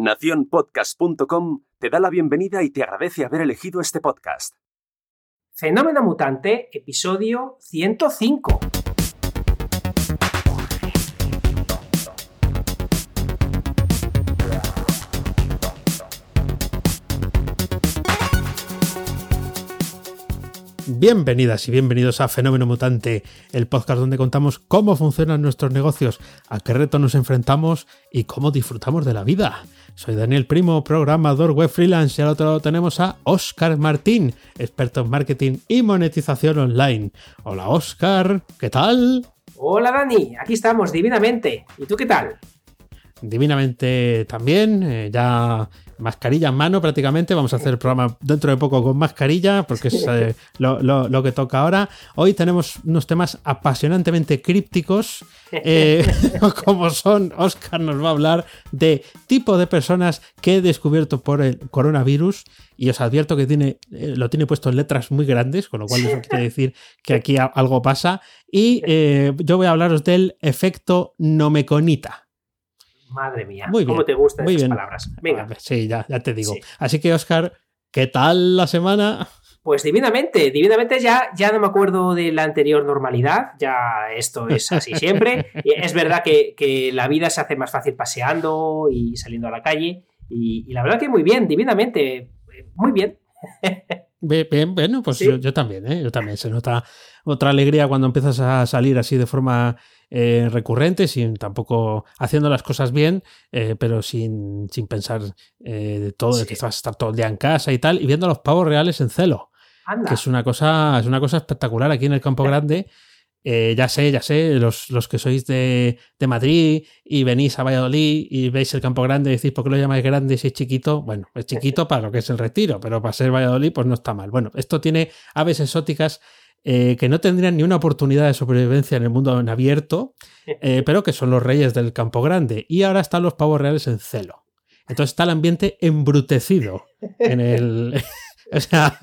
Naciónpodcast.com te da la bienvenida y te agradece haber elegido este podcast. Fenómeno Mutante, episodio 105. Bienvenidas y bienvenidos a Fenómeno Mutante, el podcast donde contamos cómo funcionan nuestros negocios, a qué retos nos enfrentamos y cómo disfrutamos de la vida. Soy Daniel Primo, programador web freelance y al otro lado tenemos a Oscar Martín, experto en marketing y monetización online. Hola Oscar, ¿qué tal? Hola Dani, aquí estamos divinamente. ¿Y tú qué tal? Divinamente también, eh, ya mascarilla en mano prácticamente. Vamos a hacer el programa dentro de poco con mascarilla, porque es eh, lo, que toca ahora. Hoy tenemos unos temas apasionantemente crípticos, eh, como son, Oscar nos va a hablar de tipo de personas que he descubierto por el coronavirus. Y os advierto que tiene, eh, lo tiene puesto en letras muy grandes, con lo cual eso quiere decir que aquí algo pasa. Y yo voy a hablaros del efecto nomeconita. Madre mía, ¿cómo te gustan esas palabras? Venga. Sí, ya, ya te digo. Así que, Oscar, ¿qué tal la semana? Pues divinamente, divinamente ya, ya no me acuerdo de la anterior normalidad, ya esto es así siempre. es verdad que, la vida se hace más fácil paseando y saliendo a la calle y, la verdad que muy bien, divinamente, muy bien. Bien, bueno, pues yo, también, ¿eh? yo también. Se nota otra alegría cuando empiezas a salir así de forma eh, recurrente, sin tampoco haciendo las cosas bien, eh, pero sin, sin pensar eh, todo, que vas a estar todo el día en casa y tal, y viendo los pavos reales en celo. Que es una cosa, es una cosa espectacular aquí en el Campo Grande. ya sé, ya sé, los, los que sois de, de, Madrid y venís a Valladolid y veis el Campo Grande y decís, ¿por qué lo llamáis grande si es chiquito? Bueno, es chiquito para lo que es el retiro, pero para ser Valladolid, pues no está mal. Bueno, esto tiene aves exóticas eh, que no tendrían ni una oportunidad de sobrevivencia en el mundo en abierto, eh, pero que son los reyes del campo grande. Y ahora están los pavos reales en celo. Entonces está el ambiente embrutecido en el... o sea,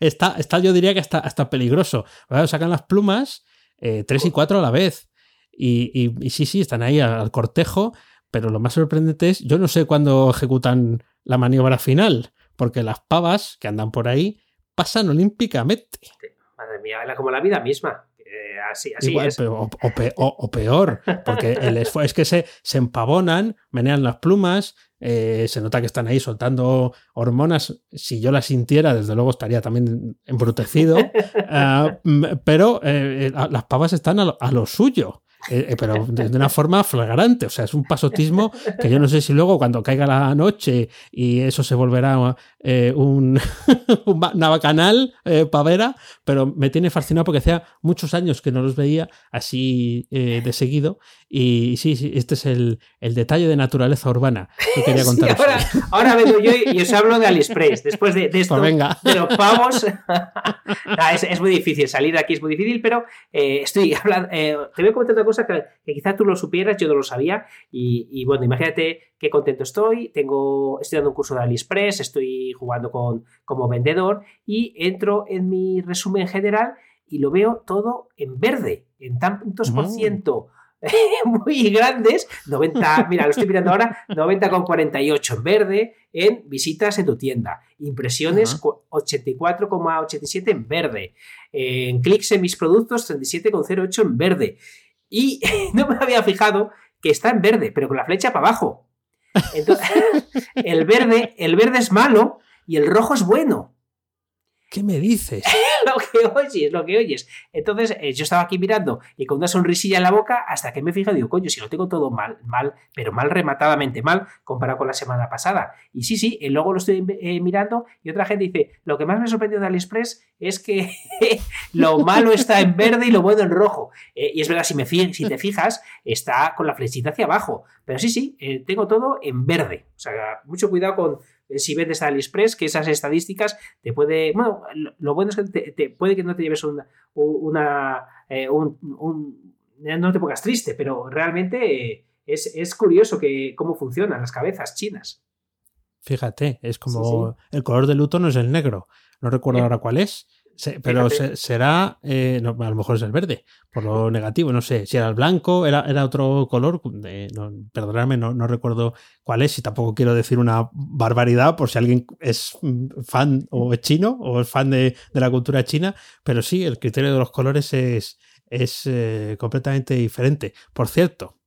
está, está, yo diría que hasta, hasta peligroso. Sacan las plumas eh, tres y cuatro a la vez. Y, y, sí, sí, están ahí al cortejo, pero lo más sorprendente es, yo no sé cuándo ejecutan la maniobra final, porque las pavas que andan por ahí pasan olímpicamente. Madre mía, como la vida misma. así, así es. o, peor, porque el es que se, se empavonan, menean las plumas, eh, se nota que están ahí soltando hormonas. Si yo las sintiera, desde luego estaría también embrutecido. Ah, pero eh, las pavas están a lo suyo. Eh, eh, pero de, una forma flagrante. O sea, es un pasotismo que yo no sé si luego cuando caiga la noche y eso se volverá eh, un, un, bacanal pavera, pero me tiene fascinado porque hacía muchos años que no los veía así de seguido. Y sí, sí, este es el, detalle de naturaleza urbana que quería contar. ahora, vengo yo y, os hablo de AliExpress. Después de, esto, pues de los pavos, es, muy difícil. Salir de aquí es muy difícil, pero estoy hablando. te voy a comentar cosa que, quizá tú lo supieras, yo no lo sabía. Y, bueno, imagínate qué contento estoy. Tengo, estoy dando un curso de AliExpress, estoy jugando con, como vendedor y entro en mi resumen general y lo veo todo en verde, en tantos por mm. ciento. muy grandes, 90, mira, lo estoy mirando ahora, 90,48 en verde, en visitas en tu tienda, impresiones 84,87 en verde, en clics en mis productos 37,08 en verde. Y no me había fijado que está en verde, pero con la flecha para abajo. Entonces, el verde, el verde es malo y el rojo es bueno. ¿Qué me dices? lo que oyes, lo que oyes. Entonces, eh, yo estaba aquí mirando y con una sonrisilla en la boca hasta que me he fijado, digo, coño, si lo tengo todo mal, mal, pero mal rematadamente mal comparado con la semana pasada. Y sí, sí, eh, luego lo estoy eh, mirando y otra gente dice, lo que más me ha sorprendido de AliExpress es que lo malo está en verde y lo bueno en rojo. y es verdad, si, me si te fijas, está con la flechita hacia abajo. Pero sí, sí, tengo todo en verde. O sea, mucho cuidado con eh, si vendes a AliExpress, que esas estadísticas te puede. Bueno, lo, bueno es que te, puede que no te lleves una. una eh, un, no te pongas triste, pero realmente eh, es, curioso que, cómo funcionan las cabezas chinas. Fíjate, es como el color de luto no es el negro. No recuerdo ahora cuál es. Pero será, eh, a lo mejor es el verde, por lo negativo, no sé, si era el blanco, era, era otro color, no, perdonadme, no, no, recuerdo cuál es y tampoco quiero decir una barbaridad por si alguien es fan o es chino o es fan de, la cultura china, pero sí, el criterio de los colores es, es eh, completamente diferente. Por cierto,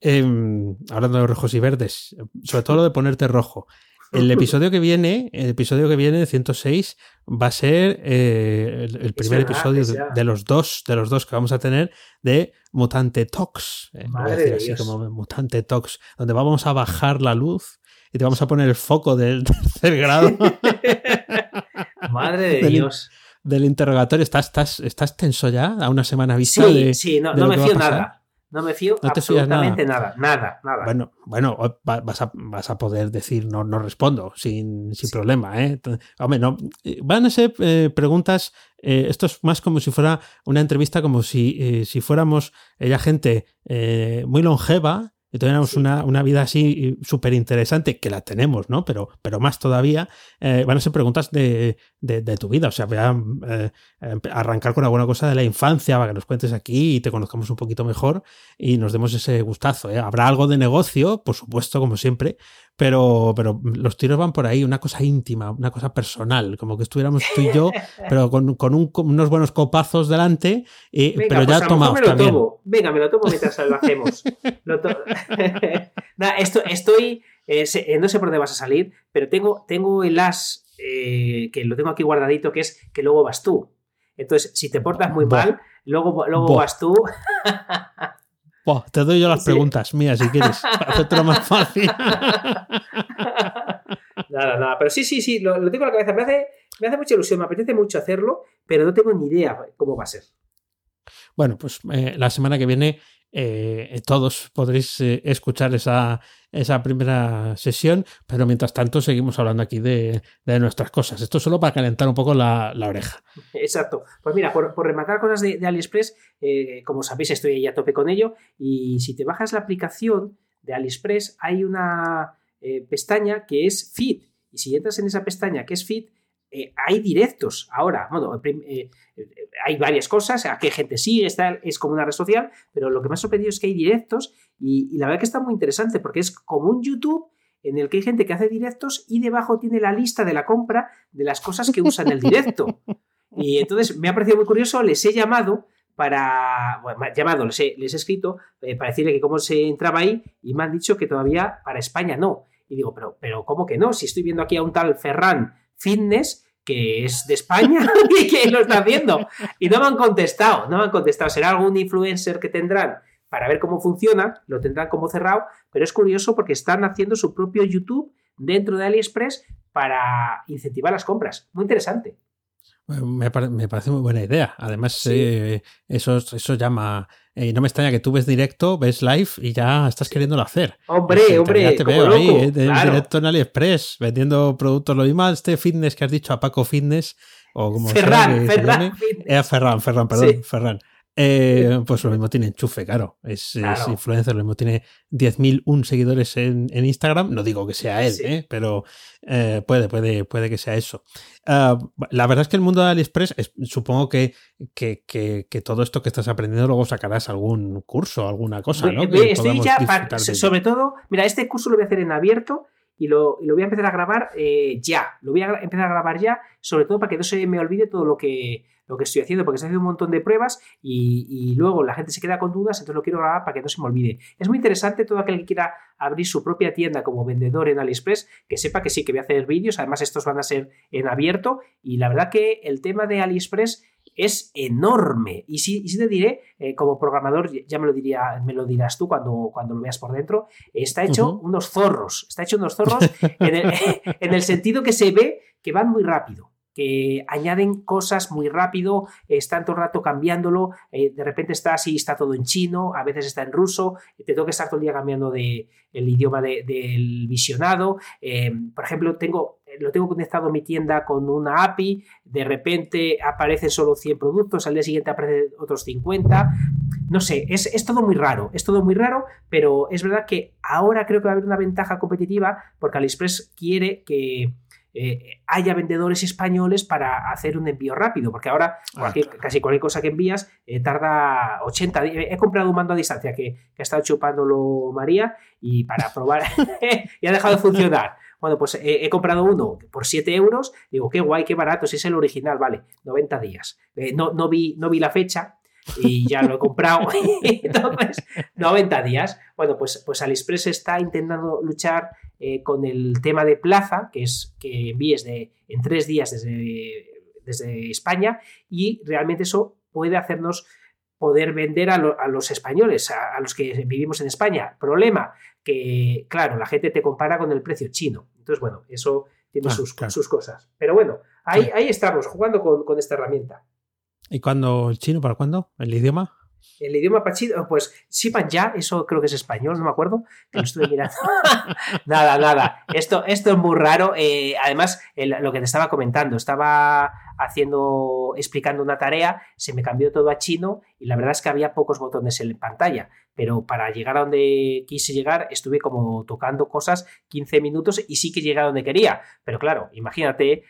em, hablando de rojos y verdes, sobre todo lo de ponerte rojo. El episodio que viene, el episodio que viene, 106, va a ser eh, el, primer episodio de, los dos, de los dos que vamos a tener de Mutante Talks. Eh, así como Mutante Talks, donde vamos a bajar la luz y te vamos a poner el foco del tercer grado. Madre de Dios. Del interrogatorio. ¿Estás, estás, ¿Estás tenso ya a una semana vista? Sí, de, sí, no, no me fío nada. No me fío absolutamente nada. nada. nada, Bueno, bueno, vas a, vas a poder decir no, no respondo sin, sin problema. ¿eh? Hombre, no, van a ser eh, preguntas, eh, esto es más como si fuera una entrevista, como si, eh, si fuéramos ya gente muy longeva y tuviéramos una, una, vida así súper interesante, que la tenemos, ¿no? Pero, pero más todavía, eh, van a ser preguntas de, de, tu vida. O sea, voy a eh, arrancar con alguna cosa de la infancia para que nos cuentes aquí y te conozcamos un poquito mejor y nos demos ese gustazo. ¿eh? Habrá algo de negocio, por supuesto, como siempre, pero, pero los tiros van por ahí, una cosa íntima, una cosa personal, como que estuviéramos tú y yo, pero con, con, unos buenos copazos delante, y, pero ya pues tomados también. Venga, me lo tomo mientras lo hacemos. Nada, esto, estoy, eh, eh, no sé por dónde vas a salir, pero tengo, tengo el as eh, que lo tengo aquí guardadito, que es que luego vas tú. Entonces, si te portas muy mal, luego, luego vas tú. te doy yo las preguntas mías si quieres, para hacértelo más fácil. nada, nada. Pero sí, sí, sí, lo, tengo en la cabeza. Me hace, me hace mucha ilusión, me apetece mucho hacerlo, pero no tengo ni idea cómo va a ser. Bueno, pues eh, la semana que viene eh, todos podréis eh, escuchar esa, esa, primera sesión, pero mientras tanto seguimos hablando aquí de, nuestras cosas. Esto solo para calentar un poco la, oreja. Exacto. Pues mira, por, rematar cosas de, AliExpress, eh, como sabéis, estoy ahí a tope con ello. Y si te bajas la aplicación de AliExpress, hay una pestaña que es Feed. Y si entras en esa pestaña que es Feed, eh, hay directos ahora. Bueno, eh, eh, hay varias cosas, a qué gente sigue, está, es como una red social, pero lo que me ha sorprendido es que hay directos y, la verdad que está muy interesante porque es como un YouTube en el que hay gente que hace directos y debajo tiene la lista de la compra de las cosas que usan el directo. Y entonces me ha parecido muy curioso, les he llamado para, bueno, llamado, les he, les he escrito para decirle que cómo se entraba ahí y me han dicho que todavía para España no. Y digo, pero, pero ¿cómo que no? Si estoy viendo aquí a un tal Ferran Fitness, que es de España y que lo está haciendo. Y no me han contestado, no me han contestado. Será algún influencer que tendrán para ver cómo funciona, lo tendrán como cerrado, pero es curioso porque están haciendo su propio YouTube dentro de AliExpress para incentivar las compras. Muy interesante. Me, parece muy buena idea. Además, eh, eso, eso llama. Eh, y no me extraña que tú ves directo, ves live y ya estás queriéndolo hacer. Hombre, hombre. Ya te veo ahí, eh, directo en AliExpress, vendiendo productos. Lo mismo este fitness que has dicho a Paco Fitness. O como Ferran, Ferran. Ferran, Ferran, perdón, Ferran. Eh, pues lo mismo tiene enchufe, claro. Es, influencer, lo mismo tiene 10.000 seguidores en, Instagram. No digo que sea él, ¿eh? pero eh, puede, puede, puede que sea eso. Ah, la verdad es que el mundo de AliExpress, supongo que, que, que, todo esto que estás aprendiendo luego sacarás algún curso, alguna cosa, ¿no? Estoy ya, sobre todo, mira, este curso lo voy a hacer en abierto y lo, voy a empezar a grabar ya. Lo voy a empezar a grabar ya, sobre todo para que no se me olvide todo lo que lo que estoy haciendo, porque estoy haciendo un montón de pruebas y, luego la gente se queda con dudas, entonces lo quiero grabar para que no se me olvide. Es muy interesante todo aquel que quiera abrir su propia tienda como vendedor en AliExpress, que sepa que sí que voy a hacer vídeos, además estos van a ser en abierto y la verdad que el tema de AliExpress es enorme. Y sí, te diré, eh, como programador, ya me lo, diría, me lo dirás tú cuando, cuando lo veas por dentro, está hecho unos zorros, está hecho unos zorros en el sentido que se ve que van muy rápido que añaden cosas muy rápido, están todo el rato cambiándolo, eh, de repente está así, está todo en chino, a veces está en ruso, te tengo que estar todo el día cambiando de, el idioma del visionado. Eh, por ejemplo, tengo, lo tengo conectado a mi tienda con una API, de repente aparecen solo 100 productos, al día siguiente aparecen otros 50. No sé, es, es todo muy raro, es todo muy raro, pero es verdad que ahora creo que va a haber una ventaja competitiva porque AliExpress quiere que eh, haya vendedores españoles para hacer un envío rápido, porque ahora ah, casi cualquier cosa que envías eh, tarda 80 días. He comprado un mando a distancia que, que ha estado chupándolo María y para probar y ha dejado de funcionar. Bueno, pues he, comprado uno por 7 euros. Digo, qué guay, qué barato, si es el original, vale, 90 días. Eh, no, no, vi, no vi la fecha, y ya lo he comprado. Entonces, 90 días. Bueno, pues, pues AliExpress está intentando luchar eh, con el tema de plaza, que es que envíes de, en tres días desde, desde España, y realmente eso puede hacernos poder vender a, los españoles, a, los que vivimos en España. Problema, que claro, la gente te compara con el precio chino. Entonces, bueno, eso tiene ah, sus, sus, cosas. Pero bueno, ahí, ahí estamos, jugando con, con esta herramienta. ¿Y cuándo el chino? ¿Para cuándo? ¿El idioma? El idioma pachido, pues Sipan ya, eso creo que es español, no me acuerdo, que lo estuve mirando. nada, nada. Esto, esto es muy raro. Eh, además, lo que te estaba comentando, estaba haciendo, explicando una tarea, se me cambió todo a chino y la verdad es que había pocos botones en pantalla pero para llegar a donde quise llegar estuve como tocando cosas 15 minutos y sí que llegué a donde quería. Pero claro, imagínate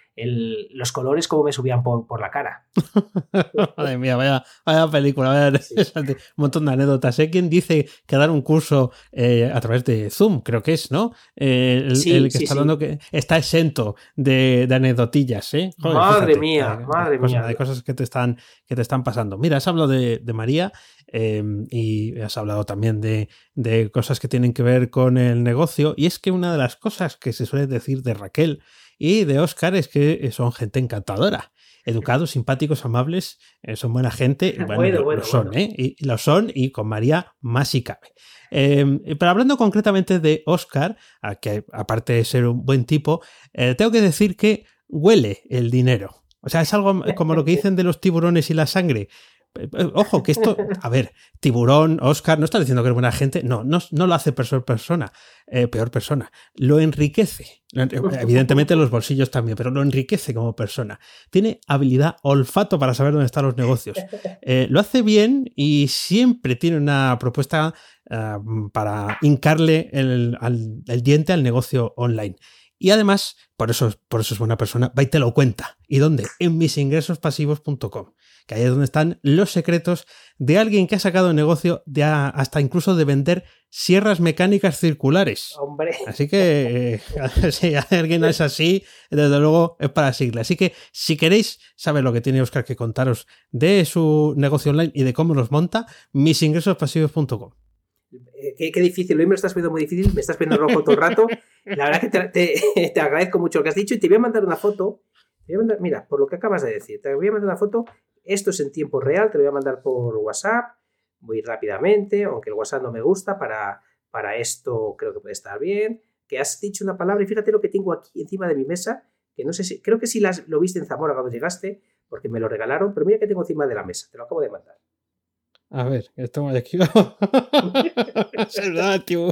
los colores como me subían por, la cara. Madre mía, vaya, película, vaya un montón de anécdotas. Hay quien dice que dar un curso eh, a través de Zoom, creo que es, ¿no? Eh, el, que está hablando que está exento de, de anecdotillas, ¿eh? madre mía, madre mía. Hay cosas que te están, que te están pasando. Mira, has hablado de, de María Em, y has hablado también de, cosas que tienen que ver con el negocio. Y es que una de las cosas que se suele decir de Raquel y de Oscar es que son gente encantadora. Educados, simpáticos, amables, eh, son buena gente. Bueno, lo son, ¿eh? Y lo son, y con María más si cabe. Em, pero hablando concretamente de Oscar, que aparte de ser un buen tipo, eh, tengo que decir que huele el dinero. O sea, es algo como lo que dicen de los tiburones y la sangre. Eh, eh, ojo, que esto, a ver, Tiburón, Oscar, no está diciendo que es buena gente, no, no, no lo hace peor persona, eh, peor persona, lo enriquece. Evidentemente los bolsillos también, pero lo enriquece como persona. Tiene habilidad, olfato para saber dónde están los negocios. lo hace bien y siempre tiene una propuesta para hincarle el, el diente al negocio online. Y además, por eso, por eso es buena persona, va y te lo cuenta. ¿Y dónde? En misingresospasivos.com que ahí es donde están los secretos de alguien que ha sacado negocio de hasta incluso de vender sierras mecánicas circulares. Hombre. Así que eh, si alguien es así, desde luego es para sigla. Así que si queréis saber lo que tiene Oscar que contaros de su negocio online y de cómo los monta, misingresospasivos.com. Eh, qué, difícil, hoy me lo estás viendo muy difícil, me estás viendo rojo todo el rato. La verdad que te, te agradezco mucho lo que has dicho y te voy a mandar una foto mira, por lo que acabas de decir, te voy a mandar una foto. Esto es en tiempo real, te lo voy a mandar por WhatsApp, muy rápidamente, aunque el WhatsApp no me gusta, para, para esto creo que puede estar bien. Que has dicho una palabra y fíjate lo que tengo aquí encima de mi mesa, que no sé si, creo que sí las, lo viste en Zamora cuando llegaste, porque me lo regalaron, pero mira que tengo encima de la mesa, te lo acabo de mandar. A ver, estamos aquí.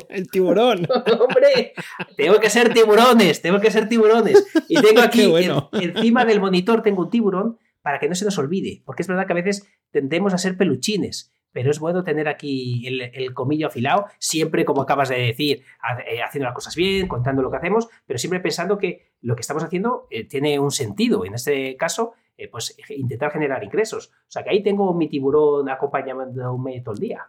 el tiburón. Hombre, tengo que ser tiburones, tengo que ser tiburones. Y tengo aquí, encima del monitor, tengo un tiburón para que no se nos olvide. Porque es verdad que a veces tendemos a ser peluchines. Pero es bueno tener aquí el, comillo afilado, siempre, como acabas de decir, eh, haciendo las cosas bien, contando lo que hacemos, pero siempre pensando que lo que estamos haciendo eh, tiene un sentido. En este caso, eh, pues intentar generar ingresos. O sea que ahí tengo mi tiburón acompañándome todo el día.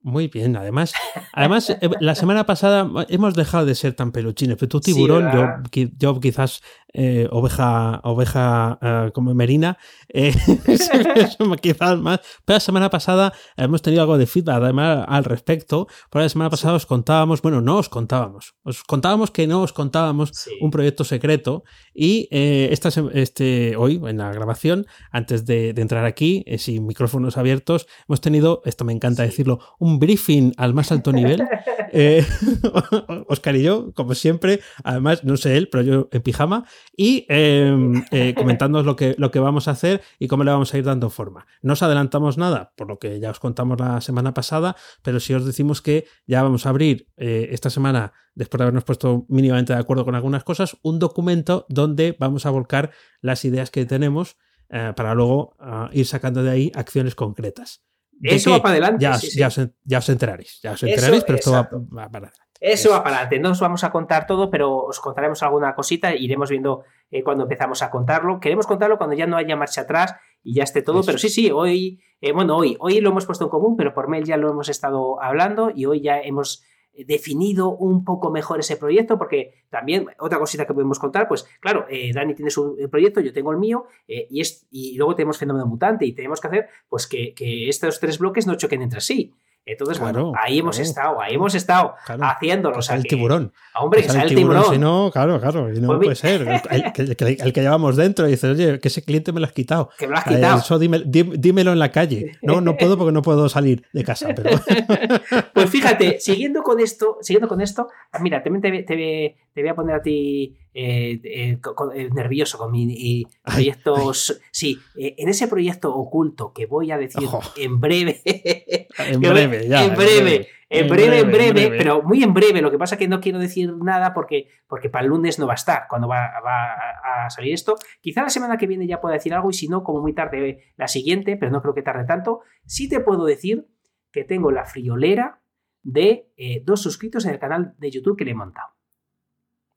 Muy bien, además, además eh, la semana pasada hemos dejado de ser tan peluchines, pero tu tiburón, yo, yo quizás eh, oveja, oveja eh, como Merina, eh, quizás más. Pero la semana pasada hemos tenido algo de feedback además al respecto. Por la semana pasada os contábamos, bueno, no os contábamos, os contábamos que no os contábamos un proyecto secreto y esta, este, hoy en la grabación, antes de, entrar aquí, sin micrófonos abiertos, hemos tenido, esto me encanta decirlo, un briefing al más alto nivel. Oscar y yo, como siempre, además, no sé él, pero yo en pijama, y em, eh, comentándoos lo que, lo que vamos a hacer y cómo le vamos a ir dando forma. No os adelantamos nada, por lo que ya os contamos la semana pasada, pero sí os decimos que ya vamos a abrir eh, esta semana, después de habernos puesto mínimamente de acuerdo con algunas cosas, un documento donde vamos a volcar las ideas que tenemos eh, para luego ah, ir sacando de ahí acciones concretas. Eso va para adelante. Ya, os, enteraréis, ya os enteraréis, pero esto va, para adelante. Eso va para adelante. No os vamos a contar todo, pero os contaremos alguna cosita. Iremos viendo eh, cuando empezamos a contarlo. Queremos contarlo cuando ya no haya marcha atrás y ya esté todo. Pero sí, sí, hoy, eh, bueno, hoy, hoy lo hemos puesto en común, pero por mail ya lo hemos estado hablando y hoy ya hemos definido un poco mejor ese proyecto, porque también otra cosita que podemos contar, pues claro, eh, Dani tiene su proyecto, yo tengo el mío, y, es, y luego tenemos fenómeno mutante y tenemos que hacer pues que, que estos tres bloques no choquen entre sí. Entonces, bueno, ahí hemos estado, ahí hemos estado haciéndolo. el tiburón. Hombre, que el tiburón. Si no, claro, claro, y no pues puede ser. El, que llevamos dentro y dices, oye, que ese cliente me lo has quitado. Que me lo has quitado. Eso dímelo en la calle. No, no puedo porque no puedo salir de casa. Pero... pues fíjate, siguiendo con esto, siguiendo con esto, mira, también te, te, te voy a poner a ti eh, eh, eh, nervioso con mi proyecto. Sí, en ese proyecto oculto que voy a decir en breve. en breve, ya. En breve. En breve, en breve, pero muy en breve. Lo que pasa es que no quiero decir nada porque, porque para el lunes no va a estar cuando va, a salir esto. Quizá la semana que viene ya pueda decir algo y si no, como muy tarde la siguiente, pero no creo que tarde tanto. Sí te puedo decir que tengo la friolera de dos suscritos en el canal de YouTube que le he montado.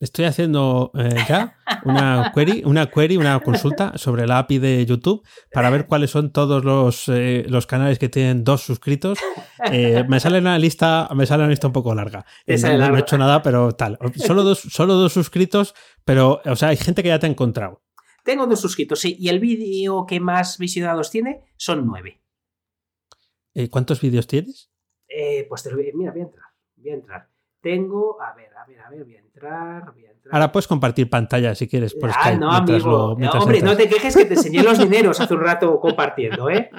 Estoy haciendo eh, ya una query, una query, una consulta sobre la API de YouTube para ver cuáles son todos los, eh, los canales que tienen dos suscritos. Eh, me sale una lista, me sale una lista un poco larga. No, he hecho nada, pero tal. Solo dos, solo dos suscritos, pero, o sea, hay gente que ya te ha encontrado. Tengo dos suscritos, sí, y el vídeo que más visionados tiene son nueve. ¿Cuántos vídeos tienes? pues te lo voy, mira, voy a entrar, voy a entrar. Tengo, a ver, a ver, voy a entrar, voy a entrar. Ahora puedes compartir pantalla si quieres por ah, no, amigo. hombre, no te quejes que te enseñé los dineros hace un rato compartiendo, ¿eh?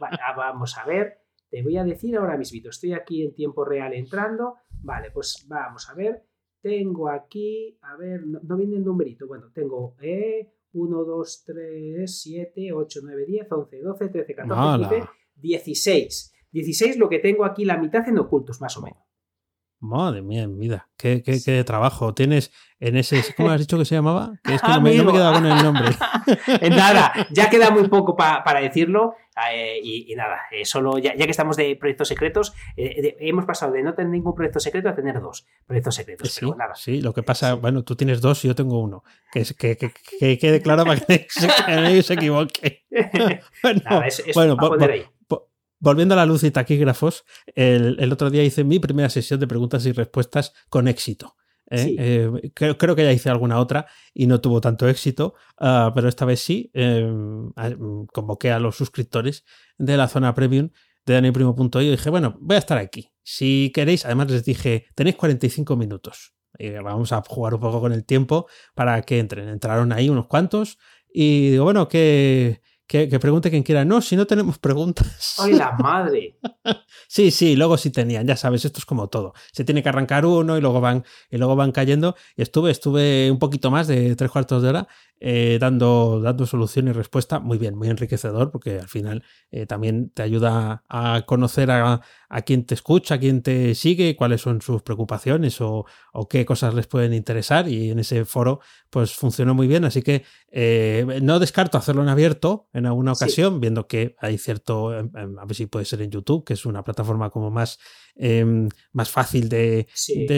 Ah, vamos a ver, te voy a decir ahora mismo, estoy aquí en tiempo real entrando, vale, pues vamos a ver, tengo aquí, a ver, no, viene el numerito, bueno, tengo eh, 1, 2, 3, 7, 8, 9, 10, 11, 12, 13, 14, 15, 16. 16 lo que tengo aquí la mitad en ocultos, más o menos. Madre mía, vida. ¿Qué, qué, trabajo tienes en ese. ¿Cómo has dicho que se llamaba? Que es que no me, no me, he quedado con el nombre. nada, ya queda muy poco para decirlo. Eh, y, nada, eh, solo ya, que estamos de proyectos secretos, eh, hemos pasado de no tener ningún proyecto secreto a tener dos proyectos secretos. Sí, nada. sí lo que pasa, bueno, tú tienes dos y yo tengo uno. Que, es, que, que, quede claro para que, nadie se equivoque. bueno, nada, es, bueno poner ahí volviendo a la luz y taquígrafos, el, otro día hice mi primera sesión de preguntas y respuestas con éxito. ¿eh? Eh, creo, que ya hice alguna otra y no tuvo tanto éxito, ah, pero esta vez sí. Eh, convoqué a los suscriptores de la zona premium de danielprimo.io y dije, bueno, voy a estar aquí. Si queréis, además les dije, tenéis 45 minutos. vamos a jugar un poco con el tiempo para que entren. Entraron ahí unos cuantos y digo, bueno, ¿qué, que, pregunte quien quiera. No, si no tenemos preguntas. ¡Ay, la madre! sí, sí, luego sí tenían, ya sabes, esto es como todo. Se tiene que arrancar uno y luego van, y luego van cayendo. Y estuve, estuve un poquito más de tres cuartos de hora eh, dando, dando solución y respuesta. Muy bien, muy enriquecedor, porque al final eh, también te ayuda a conocer a, a, quien te escucha, a quien te sigue, cuáles son sus preocupaciones o, o, qué cosas les pueden interesar. Y en ese foro, pues funcionó muy bien. Así que eh, no descarto hacerlo en abierto en alguna ocasión, viendo que hay cierto, em, em, a ver si puede ser en YouTube, que es una plataforma como más Em, más fácil de,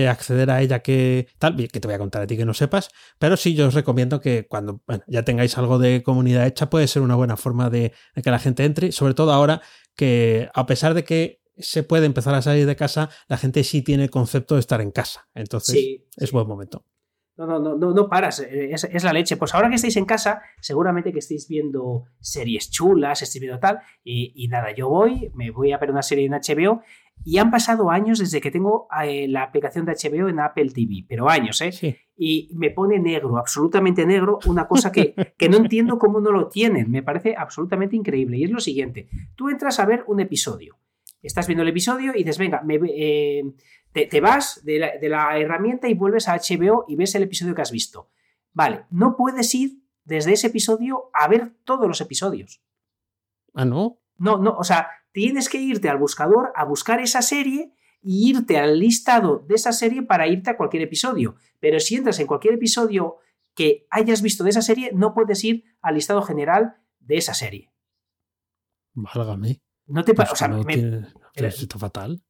acceder a ella que tal, que te voy a contar a ti que no sepas, pero sí yo os recomiendo que cuando ya tengáis algo de comunidad hecha puede ser una buena forma de, que la gente entre, sobre todo ahora que a pesar de que se puede empezar a salir de casa, la gente sí tiene el concepto de estar en casa, entonces es buen momento. No, no, no, no, paras, eh, es, la leche. Pues ahora que estáis en casa, seguramente que estáis viendo series chulas, estáis viendo tal, y, y, nada, yo voy, me voy a ver una serie en HBO y han pasado años desde que tengo eh, la aplicación de HBO en Apple TV, pero años, ¿eh? Sí. Y me pone negro, absolutamente negro, una cosa que, que no entiendo cómo no lo tienen. Me parece absolutamente increíble. Y es lo siguiente, tú entras a ver un episodio, estás viendo el episodio y dices, venga, eh, te, vas de la, de la herramienta y vuelves a HBO y ves el episodio que has visto. Vale, no puedes ir desde ese episodio a ver todos los episodios. Ah, no. No, no, o sea, tienes que irte al buscador a buscar esa serie y irte al listado de esa serie para irte a cualquier episodio. Pero si entras en cualquier episodio que hayas visto de esa serie, no puedes ir al listado general de esa serie. Válgame. No te pasa. o sea, me, fatal.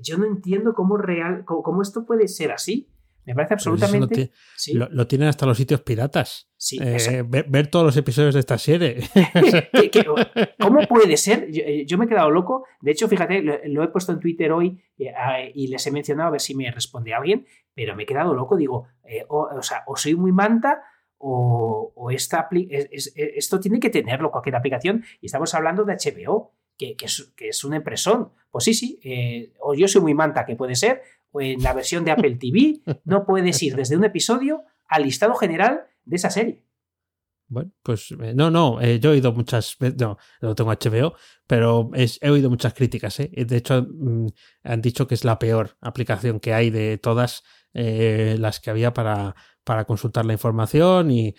yo no entiendo cómo, real, cómo, esto puede ser así. Me parece absolutamente. Lo, tienen hasta los sitios piratas. Sí, eh, ver, todos los episodios de esta serie. ¿Cómo puede ser? Eh, yo, me he quedado loco. De hecho, fíjate, lo, he puesto en Twitter hoy eh, y les he mencionado a ver si me responde alguien, pero me he quedado loco. Digo, o, sea, o soy muy manta o, esta, esto tiene que tenerlo cualquier aplicación. Y estamos hablando de HBO, que, es, que es, una impresión. Pues sí, sí, o yo soy muy manta, que puede ser, o en la versión de Apple TV, no puedes ir desde un episodio al listado general de esa serie. Bueno, pues eh, no, no, eh, yo he oído muchas, no, no tengo HBO, pero he oído muchas críticas. ¿eh? De hecho, mm, han dicho que es la peor aplicación que hay de todas las que había para, para consultar la información y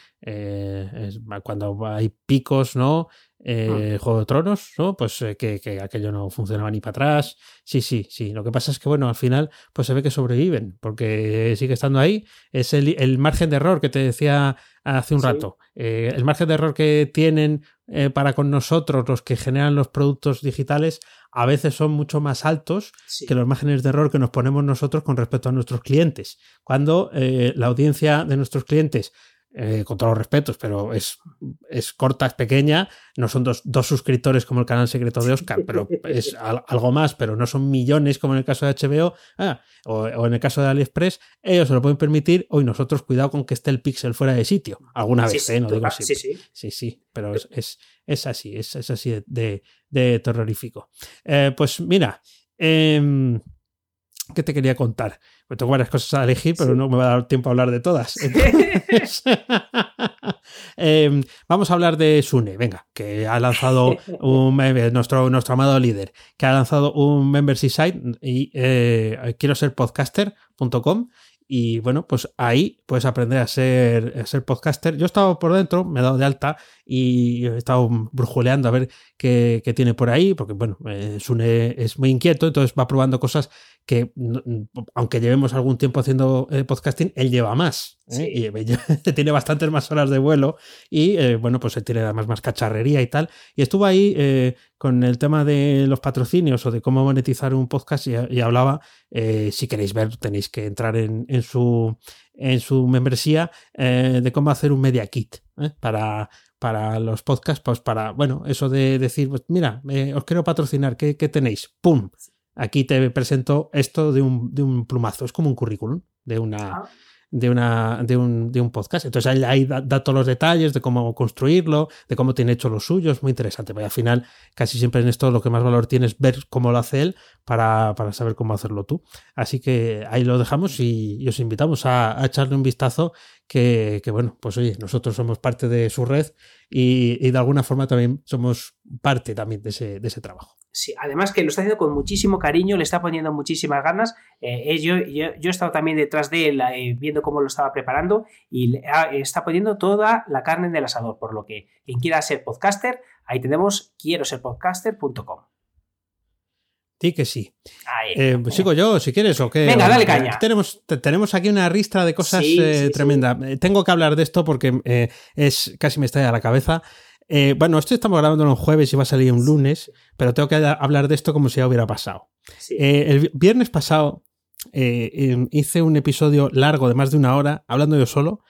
cuando hay picos, ¿no? eh, Juego de Tronos, ¿no? Pues eh, que, que, aquello no funcionaba ni para atrás. Sí, sí, sí. Lo que pasa es que, bueno, al final, pues se ve que sobreviven, porque sigue estando ahí. Es el, el margen de error que te decía hace un rato. Eh, el margen de error que tienen eh, para con nosotros, los que generan los productos digitales, a veces son mucho más altos que los márgenes de error que nos ponemos nosotros con respecto a nuestros clientes. Cuando la audiencia de nuestros clientes eh, con todos los respetos, pero es, es corta, es pequeña, no son dos, dos, suscriptores como el canal secreto de Oscar, pero es algo más, pero no son millones como en el caso de HBO ah, o, en el caso de AliExpress, ellos se lo pueden permitir, hoy nosotros cuidado con que esté el pixel fuera de sitio, alguna vez, ¿eh? no digo así. Sí, sí. sí, pero es, es, es así, es, es, así de, de terrorífico. Eh, pues mira, eh, ¿qué te quería contar? Pues tengo varias cosas a elegir, pero no me va a dar tiempo a hablar de todas. Em, vamos a hablar de Sune, venga, que ha lanzado un nuestro, nuestro amado líder, que ha lanzado un membership site y eh, quiero ser podcaster.com y bueno, pues ahí puedes aprender a ser, a ser podcaster. Yo he estado por dentro, me he dado de alta y he estado brujuleando a ver qué, qué tiene por ahí, porque bueno, eh, Sune es muy inquieto, entonces va probando cosas que, aunque llevemos algún tiempo haciendo eh, podcasting, él lleva más. ¿eh? Y tiene bastantes más horas de vuelo y bueno, pues él tiene además más cacharrería y tal. Y estuvo ahí con el tema de los patrocinios o de cómo monetizar un podcast y, hablaba, si queréis ver, tenéis que entrar en, en su, en su membresía de cómo hacer un media kit para para los podcasts, pues para, bueno, eso de decir, pues mira, os quiero patrocinar, ¿qué, ¿qué, tenéis? ¡Pum! Aquí te presento esto de un, de un plumazo, es como un currículum de una, ah. De, una, de, un, de un podcast. Entonces ahí, da, todos los detalles de cómo construirlo, de cómo tiene hecho los suyos, muy interesante. Al final, casi siempre en esto lo que más valor tiene es ver cómo lo hace él para, para saber cómo hacerlo tú. Así que ahí lo dejamos y, os invitamos a, echarle un vistazo que, que, bueno, pues oye, nosotros somos parte de su red y, y de alguna forma también somos parte también de ese, de ese trabajo además que lo está haciendo con muchísimo cariño, le está poniendo muchísimas ganas. Eh, yo, yo, he estado también detrás de él eh, viendo cómo lo estaba preparando y está poniendo toda la carne en el asador, por lo que quien quiera ser podcaster, ahí tenemos quiero ser podcaster.com. Sí que sí. Eh, pues sigo yo, si quieres, o qué. Venga, dale caña. Tenemos, tenemos aquí una ristra de cosas tremenda. Tengo que hablar de esto porque es casi me está a la cabeza. Eh, bueno, esto estamos grabando un jueves y va a salir un lunes, pero tengo que hablar de esto como si ya hubiera pasado. Eh, el viernes pasado eh, em, hice un episodio largo de más de una hora, hablando yo solo,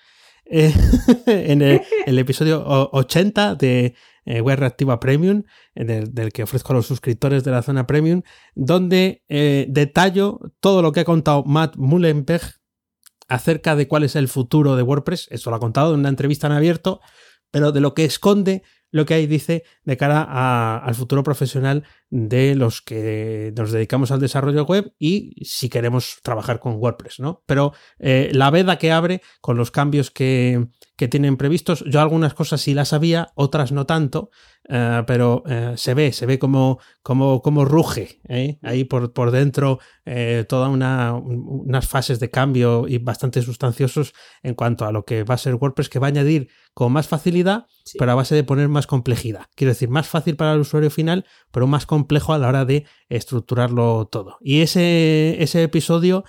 en el, episodio 80 de Web Reactiva Premium, del, que ofrezco a los suscriptores de la zona Premium, donde detallo todo lo que ha contado Matt Mullenberg acerca de cuál es el futuro de WordPress. Esto lo ha contado en una entrevista en abierto pero de lo que esconde lo que hay dice de cara al futuro profesional de los que nos dedicamos al desarrollo web y si queremos trabajar con WordPress, ¿no? Pero eh, la veda que abre con los cambios que, que, tienen previstos, yo algunas cosas sí las sabía, otras no tanto, eh, pero eh, se ve, se ve como, como, como ruge ahí por, por dentro todas una, unas fases de cambio y bastante sustanciosos en cuanto a lo que va a ser WordPress, que va a añadir con más facilidad, pero a base de poner más complejidad. Quiero decir, más fácil para el usuario final, pero más complejo a la hora de estructurarlo todo. Y ese, ese episodio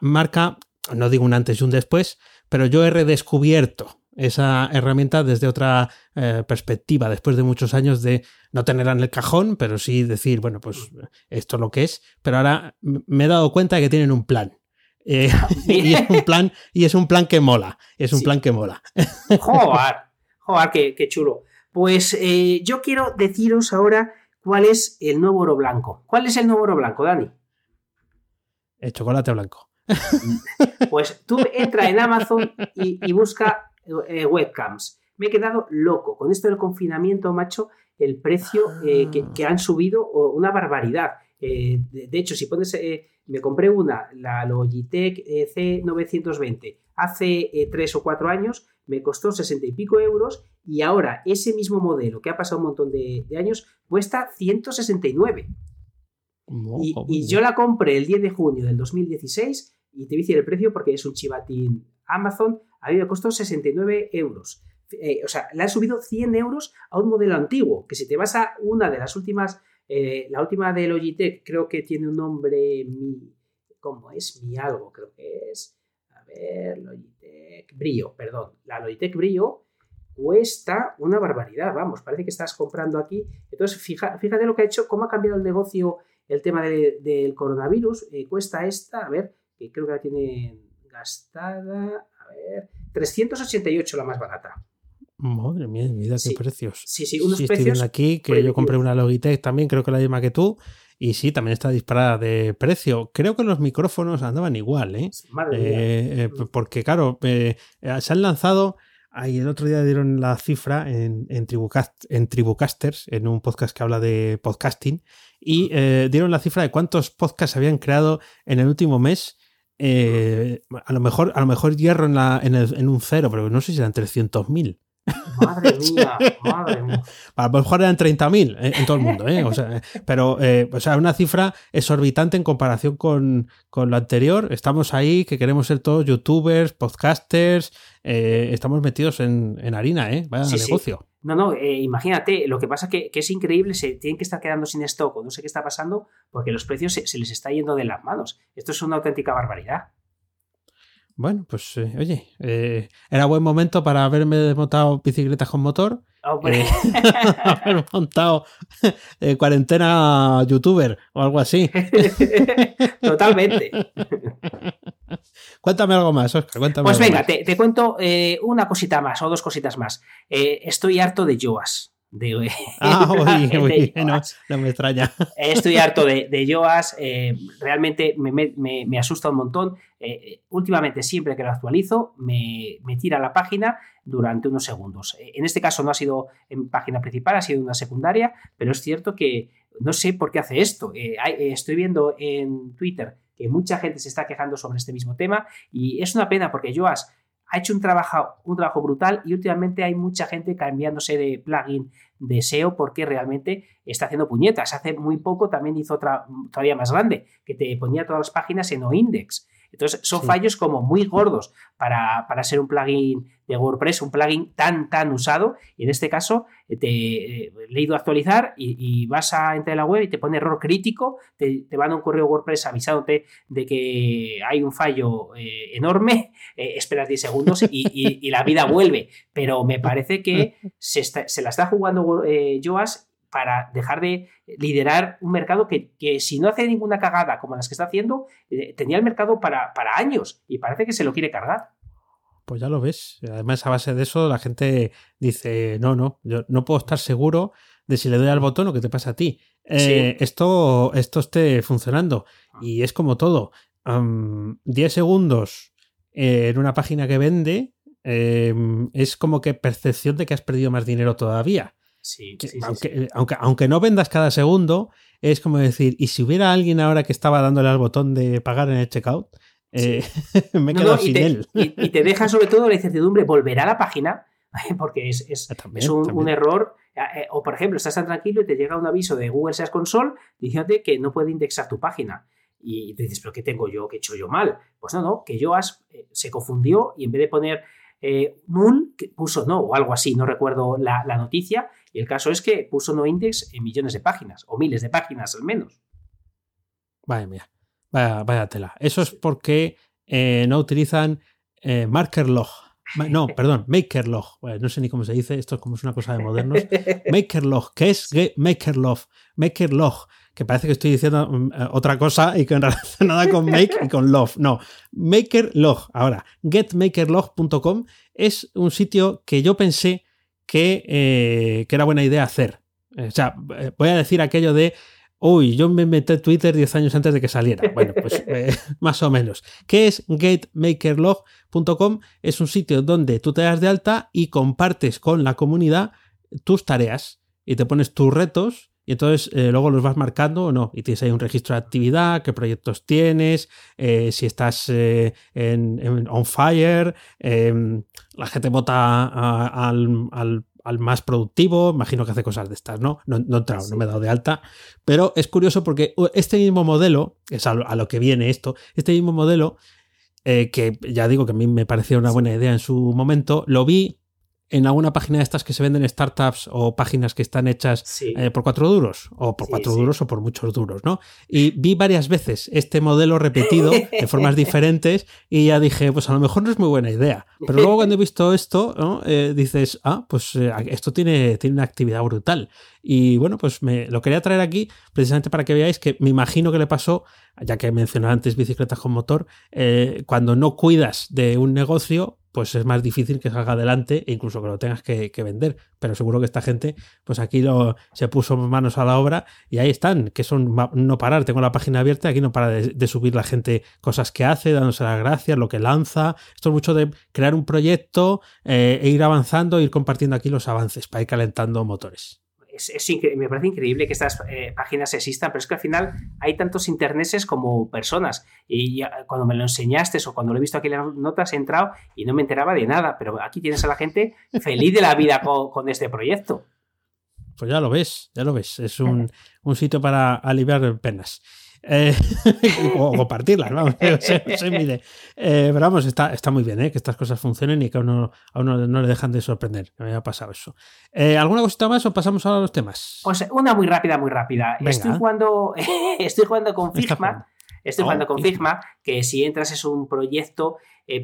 marca, no digo un antes y un después, pero yo he redescubierto esa herramienta desde otra eh, perspectiva, después de muchos años de no tenerla en el cajón, pero sí decir, bueno, pues esto es lo que es. Pero ahora me he dado cuenta de que tienen un plan. Eh, y es un plan, y es un plan que mola. Es un plan que mola. Joder, joder, qué, chulo. Pues eh, yo quiero deciros ahora cuál es el nuevo oro blanco. ¿Cuál es el nuevo oro blanco, Dani? El chocolate blanco. Pues tú entra en Amazon y, busca eh, webcams. Me he quedado loco. Con esto del confinamiento, macho, el precio que, que, han subido, una barbaridad. de, hecho, si pones me compré una, la Logitech eh, C920, hace eh, tres o cuatro años, me costó 60 y pico euros y ahora ese mismo modelo que ha pasado un montón de, años cuesta 169. y, yo la compré el 10 de junio del 2016 y te voy a decir el precio porque es un chivatín Amazon, a mí me costó 69 euros. Eh, o sea, le han subido 100 euros a un modelo antiguo, que si te vas a una de las últimas eh, la última de Logitech creo que tiene un nombre, mi, ¿cómo es? Mi algo, creo que es. A ver, Logitech Brillo, perdón. La Logitech Brillo cuesta una barbaridad, vamos, parece que estás comprando aquí. Entonces, fíjate lo que ha hecho, cómo ha cambiado el negocio el tema del coronavirus. Eh, cuesta esta, a ver, que creo que la tienen gastada, ver, 388 la más barata. Madre mía, mira qué precios. Sí, sí, unos precios. aquí que yo compré una Logitech también, creo que la misma que tú. Y sí, también está disparada de precio. Creo que los micrófonos andaban igual, ¿eh? Madre eh, eh porque, claro, eh, se han lanzado. Ahí el otro día dieron la cifra en, en, en Tribucasters, en un podcast que habla de podcasting, y dieron la cifra de cuántos podcasts habían creado en el último mes. A lo mejor, a lo mejor hierro en, la, en, en un cero, pero no sé si eran 300.000. Madre mía, madre mía. A lo mejor eran 30.000 eh, en todo el mundo, ¿eh? O sea, pero, eh, o sea, una cifra exorbitante en comparación con, lo anterior. Estamos ahí, que queremos ser todos youtubers, podcasters, estamos metidos en, harina, ¿eh? Vaya negocio. No, no, imagínate, lo que pasa que, que es increíble, se tienen que estar quedando sin stock o no sé qué está pasando porque los precios se les está yendo de las manos. Esto es una auténtica barbaridad. Bueno, pues eh, oye, eh, era buen momento para haberme montado bicicletas con motor. Eh, haber montado cuarentena youtuber o algo así. Totalmente. Cuéntame algo más, Oscar. Cuéntame pues venga, Te, te, cuento una cosita más o dos cositas más. estoy harto de Joas de, ah, no, me extraña. Estoy harto de, eh, realmente me, asusta un montón. Eh, últimamente, siempre que lo actualizo, me, tira la página durante unos segundos. Eh, en este caso no ha sido en página principal, ha sido una secundaria, pero es cierto que no sé por qué hace esto. estoy viendo en Twitter que mucha gente se está quejando sobre este mismo tema y es una pena porque Yoas ha hecho un trabajo, un trabajo brutal y últimamente hay mucha gente cambiándose de plugin de SEO porque realmente está haciendo puñetas. Hace muy poco también hizo otra todavía más grande, que te ponía todas las páginas en OIndex. Entonces, son fallos como muy gordos para, ser un plugin de WordPress, un plugin tan, tan usado. Y en este caso, eh, te eh, he ido a actualizar y, vas a entrar en la web y te pone error crítico, te, te van a un correo WordPress avisándote de que hay un fallo eh, enorme, esperas 10 segundos y, la vida vuelve. Pero me parece que se, se la está jugando Joas para dejar de liderar un mercado que, si no hace ninguna cagada como las que está haciendo, eh, tenía el mercado para, para, años y parece que se lo quiere cargar. Pues ya lo ves. Además, a base de eso, la gente dice, no, no, yo no puedo estar seguro de si le doy al botón o qué te pasa a ti. Eh, esto, esto esté funcionando. Ah. Y es como todo. 10 segundos en una página que vende em, es como que percepción de que has perdido más dinero todavía aunque, aunque, aunque, no vendas cada segundo, es como decir, ¿y si hubiera alguien ahora que estaba dándole al botón de pagar en el checkout? Eh, me quedo sin él. Y, te deja sobre todo la incertidumbre, ¿volverá a la página? Porque es, es, ah, es un, error. Eh, o, por ejemplo, estás tan tranquilo y te llega un aviso de Google Search Console diciéndote que no puede indexar tu página. Y te dices, ¿pero qué tengo yo? ¿Qué he hecho yo mal? Pues no, no, que yo eh, se confundió y en vez de poner null, puso no o algo así, no recuerdo la, la noticia, y el caso es que puso no index en millones de páginas, o miles de páginas al menos. Vaya mía, vaya, tela. Eso es porque eh, no utilizan eh, marker log. no, perdón, Makerlog. no sé ni cómo se dice, esto es como es una cosa de modernos. Makerlog, ¿qué es Makerlog? Makerlog, que parece que estoy diciendo mm, eh, otra cosa y que en realidad nada con make y con love. No, Makerlog. Ahora, getmakerlog.com es un sitio que yo pensé que, eh, que era buena idea hacer. O sea, voy a decir aquello de Uy, yo me metí en Twitter 10 años antes de que saliera. Bueno, pues eh, más o menos. ¿Qué es gatemakerlog.com? Es un sitio donde tú te das de alta y compartes con la comunidad tus tareas y te pones tus retos y entonces eh, luego los vas marcando o no. Y tienes ahí un registro de actividad, qué proyectos tienes, eh, si estás en, on fire, em, la gente vota al al más productivo, imagino que hace cosas de estas, ¿no? No, no he entrado, no me he dado de alta, pero es curioso porque este mismo modelo, es a lo, que viene esto, este mismo modelo, eh, que ya digo que a mí me pareció una buena idea en su momento, lo vi en alguna página de estas que se venden startups o páginas que están hechas eh, por cuatro duros, o por cuatro duros o por muchos duros, ¿no? Y vi varias veces este modelo repetido de formas diferentes y ya dije, pues a lo mejor no es muy buena idea. Pero luego cuando he visto esto, eh, dices, ah, pues eh, esto tiene, tiene una actividad brutal. Y bueno, pues me lo quería traer aquí precisamente para que veáis que me imagino que le pasó, ya que mencionado antes bicicletas con motor, cuando no cuidas de un negocio, pues es más difícil que salga adelante e incluso que lo tengas que, vender. Pero seguro que esta gente, pues aquí lo, se puso manos a la obra y ahí están, que son no parar. Tengo la página abierta, aquí no para de, subir la gente cosas que hace, dándose las gracias, lo que lanza. Esto es mucho de crear un proyecto eh, e ir avanzando, ir compartiendo aquí los avances para ir calentando motores me parece increíble que estas eh, páginas existan, pero es que al final hay tantos interneses como personas. Y cuando me lo enseñaste o cuando lo he visto aquí en las notas he entrado y no me enteraba de nada, pero aquí tienes a la gente feliz de la vida con, este proyecto. Pues ya lo ves, ya lo ves. Es un, un sitio para aliviar penas. Eh, o compartirlas, vamos, eh, pero vamos, está, está muy bien ¿eh? que estas cosas funcionen y que a uno, a uno no le dejan de sorprender. Me ha pasado eso. ¿Alguna cosita más o pasamos a los temas? Pues una muy rápida, muy rápida. Estoy jugando, estoy jugando con Figma. Estoy jugando oh, con Figma, que si entras es un proyecto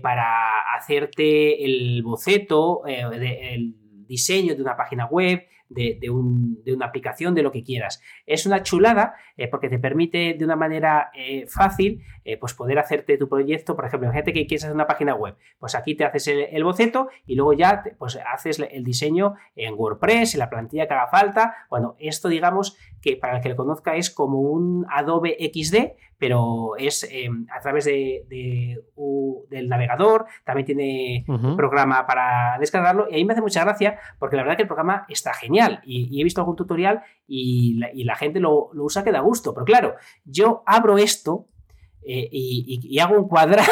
para hacerte el boceto, el diseño de una página web, de, una aplicación, de lo que quieras. Es una chulada eh, porque te permite de una manera eh, fácil eh, pues poder hacerte tu proyecto. Por ejemplo, imagínate que quieres hacer una página web. Pues aquí te haces el, boceto y luego ya pues haces el diseño en WordPress, en la plantilla que haga falta. Bueno, esto digamos que para el que lo conozca es como un Adobe XD, pero es em, a través de, del navegador, también tiene un programa para descargarlo y ahí me hace mucha gracia porque la verdad que el programa está genial y, he visto algún tutorial y la, gente lo, usa que da gusto, pero claro, yo abro esto eh, y, hago un cuadrado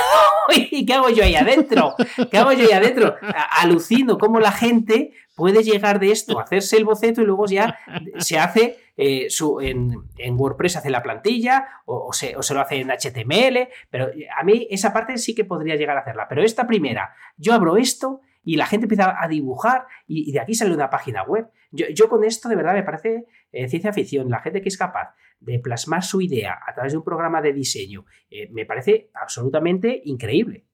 y ¿qué hago yo ahí adentro? ¿Qué hago yo ahí adentro? Alucino cómo la gente puede llegar de esto, hacerse el boceto y luego ya se hace eh, su, en, WordPress, hace la plantilla o, se, lo hace en HTML, pero a mí esa parte sí que podría llegar a hacerla. Pero esta primera, yo abro esto y la gente empieza a dibujar y, de aquí sale una página web. Yo, con esto de verdad me parece eh, ciencia ficción, la gente que es capaz de plasmar su idea a través de un programa de diseño, eh, me parece absolutamente increíble.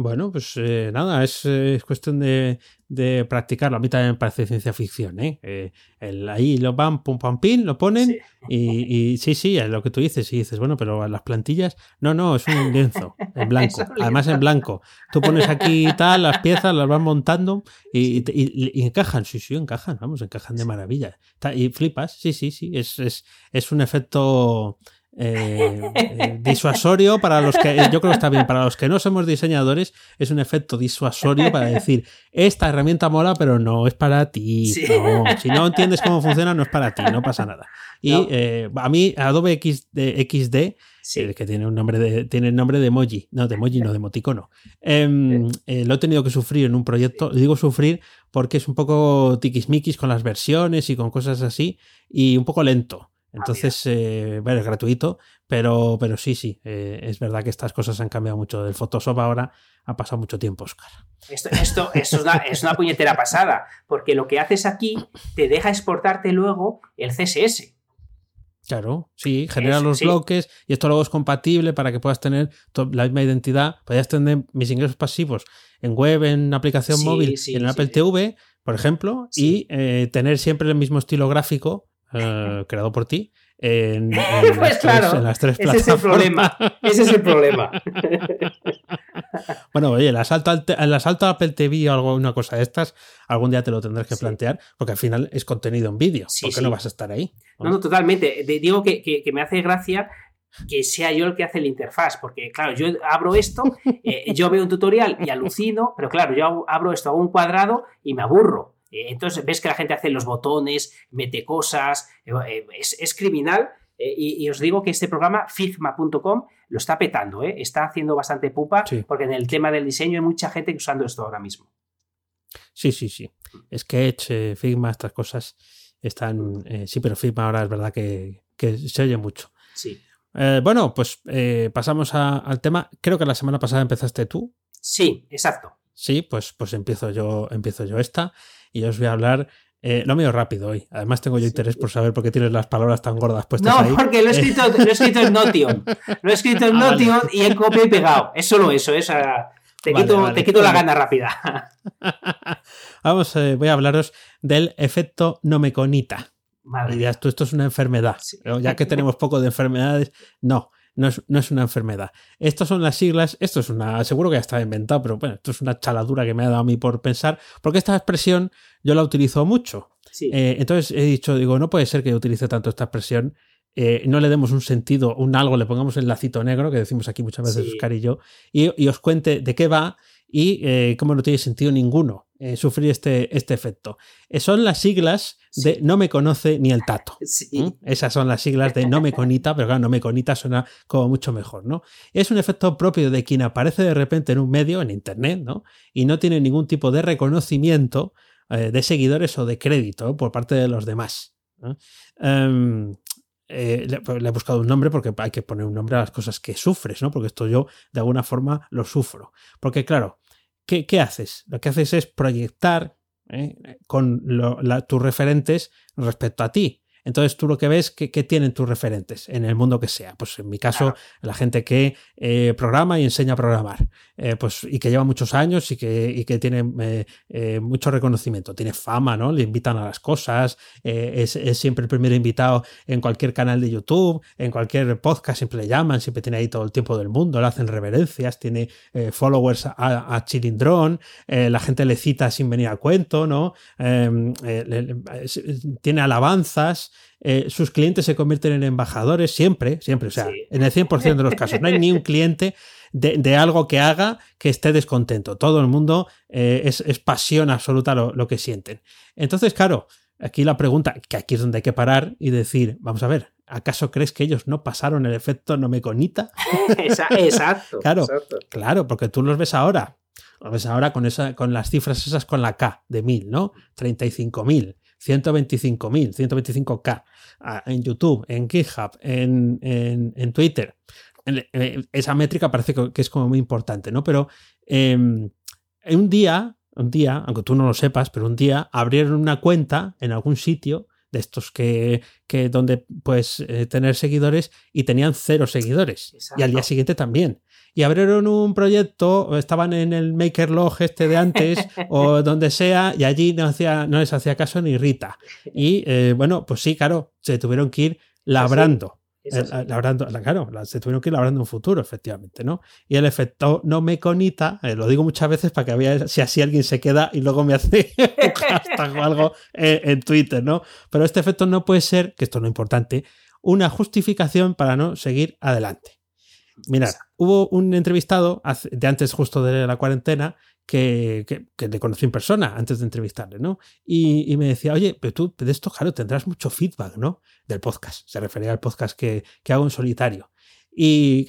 Bueno, pues eh, nada, es, cuestión de, de, practicarlo. A mí también me parece ciencia ficción, ¿eh? eh el, ahí lo van, pum, pam, pin, lo ponen Y, sí, sí, es lo que tú dices. Y dices, bueno, pero las plantillas, no, no, es un lienzo en blanco. Además en blanco. Tú pones aquí tal, las piezas, las vas montando y, y, encajan. Sí, sí, encajan, vamos, encajan de maravilla. Y flipas, sí, sí, sí. Es, es, es un efecto eh, eh, disuasorio para los que, yo creo que está bien, para los que no somos diseñadores, es un efecto disuasorio para decir, esta herramienta mola, pero no es para ti. si no entiendes cómo funciona, no es para ti, no pasa nada. Y eh, a mí, Adobe XD, que tiene un nombre de, tiene el nombre de emoji, no de emoji, no de emoticono. Em, lo he tenido que sufrir en un proyecto, digo sufrir porque es un poco tiquismiquis con las versiones y con cosas así, y un poco lento. Ah, Entonces, eh, bueno, es gratuito, pero, pero sí, sí, eh, es verdad que estas cosas han cambiado mucho. Del Photoshop ahora ha pasado mucho tiempo, Oscar. Esto, esto, es, una, es, una, puñetera pasada, porque lo que haces aquí te deja exportarte luego el CSS. Claro, sí, genera los bloques y esto luego es compatible para que puedas tener la misma identidad. Podrías tener mis ingresos pasivos en web, en aplicación móvil, en Apple TV, por ejemplo, y eh, tener siempre el mismo estilo gráfico eh, creado por ti en, pues claro, las tres ese es el problema. Ese es el problema. bueno, oye, el asalto, al el asalto a Apple TV o algo, una cosa de estas, algún día te lo tendrás que plantear, porque al final es contenido en vídeo. ¿Por qué no vas a estar ahí? No, no, totalmente. Digo que, que, me hace gracia que sea yo el que hace la interfaz, porque claro, yo abro esto, eh, yo veo un tutorial y alucino, pero claro, yo abro esto, hago un cuadrado y me aburro. Eh, entonces ves que la gente hace los botones, mete cosas, eh, eh, es, criminal. Y, os digo que este programa, figma.com, lo está petando, está haciendo bastante pupa, porque en el tema del diseño hay mucha gente usando esto ahora mismo. Sí, sí, sí. Sketch, Figma, estas cosas están. sí, pero Figma ahora es verdad que, se oye mucho. Sí. bueno, pues pasamos al tema. Creo que la semana pasada empezaste tú. Sí, exacto. Sí, pues, pues empiezo yo, empiezo yo esta y os voy a hablar eh, lo mío rápido hoy. Además, tengo yo interés por saber por qué tienes las palabras tan gordas puestas no, ahí. No, porque lo he, escrito, lo he escrito en Notion. Lo he escrito en ah, Notion y he copiado y pegado. Es solo eso. Es, te, quito, te quito la gana rápida. Vamos, eh, voy a hablaros del efecto nomeconita. Y tú, esto es una enfermedad. Ya que tenemos poco de enfermedades, no no es, una enfermedad. Estas son las siglas, esto es una, seguro que ya estaba inventado, pero bueno, esto es una chaladura que me ha dado a mí por pensar, porque esta expresión yo la utilizo mucho. Eh, entonces he dicho, digo, no puede ser que yo utilice tanto esta expresión, eh, no le demos un sentido, un algo, le pongamos el lacito negro, que decimos aquí muchas veces Oscar y yo, y, os cuente de qué va y eh, cómo no tiene sentido ninguno sufrir este, este efecto. son las siglas de no me conoce ni el tato. Esas son las siglas de no me conita, pero claro, no me conita suena como mucho mejor, ¿no? Es un efecto propio de quien aparece de repente en un medio, en internet, ¿no? Y no tiene ningún tipo de reconocimiento eh, de seguidores o de crédito por parte de los demás. Em, eh, le, he buscado un nombre porque hay que poner un nombre a las cosas que sufres, ¿no? Porque esto yo de alguna forma lo sufro. Porque claro, ¿qué, qué haces? Lo que haces es proyectar ¿eh? con tus referentes respecto a ti. Entonces tú lo que ves que, tienen tus referentes en el mundo que sea. Pues en mi caso, la gente que eh, programa y enseña a programar. Eh, pues, y que lleva muchos años y que, que tiene eh, mucho reconocimiento. Tiene fama, ¿no? Le invitan a las cosas. Es, siempre el primer invitado en cualquier canal de YouTube, en cualquier podcast, siempre le llaman, siempre tiene ahí todo el tiempo del mundo, le hacen reverencias, tiene followers a, a Chilindrón, la gente le cita sin venir a cuento, ¿no? Em, tiene alabanzas. Eh, sus clientes se convierten en embajadores siempre, siempre, o sea, en el 100% de los casos. No hay ni un cliente de, algo que haga que esté descontento. Todo el mundo eh, es, pasión absoluta lo, que sienten. Entonces, claro, aquí la pregunta, que aquí es donde hay que parar y decir, vamos a ver, ¿acaso crees que ellos no pasaron el efecto no me conita? Exacto. claro, claro, porque tú los ves ahora. Los ves ahora con, esa, con las cifras esas con la K de mil, ¿no? 35.000. 125.000, 125K en YouTube, en GitHub, en, en, Twitter. Eh, esa métrica parece que es como muy importante, ¿no? Pero em, un día, un día, aunque tú no lo sepas, pero un día abrieron una cuenta en algún sitio de estos que, que donde puedes eh, tener seguidores y tenían cero seguidores. Y al día siguiente también y abrieron un proyecto, estaban en el Maker Log este de antes o donde sea, y allí no, hacía, no les hacía caso ni Rita. Y eh, bueno, pues sí, claro, se tuvieron que ir labrando. Eh, labrando, claro, se tuvieron que ir labrando un futuro, efectivamente, ¿no? Y el efecto no me conita, eh, lo digo muchas veces para que vea si así alguien se queda y luego me hace un hashtag o algo en Twitter, ¿no? Pero este efecto no puede ser, que esto es lo importante, una justificación para no seguir adelante. Mirad, hubo un entrevistado de antes justo de la cuarentena que, que, le conocí en persona antes de entrevistarle, ¿no? Y, me decía, oye, pero tú de esto, claro, tendrás mucho feedback, ¿no? Del podcast. Se refería al podcast que, que hago en solitario. Y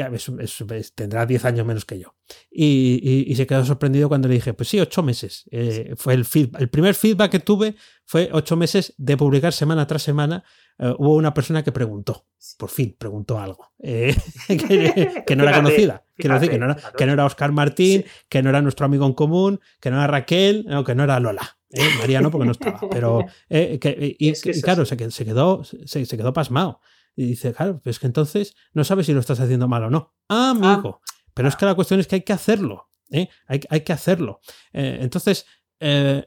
tendrá 10 años menos que yo. Y, se quedó sorprendido cuando le dije, pues sí, 8 meses. Eh, fue el, el primer feedback que tuve fue 8 meses de publicar semana tras semana. Eh, hubo una persona que preguntó, por fin, preguntó algo, eh, que, no era conocida. Quiero decir, que no era, que no era Oscar Martín, que no era nuestro amigo en común, que no era Raquel, que no era Lola. María no, porque no estaba. Pero, y, claro, se, quedó, se, quedó pasmado. Y dice, claro, pues que entonces no sabes si lo estás haciendo mal o no. Ah, amigo. Pero es que la cuestión es que hay que hacerlo. ¿eh? Hay, hay, que hacerlo. Eh, entonces, eh,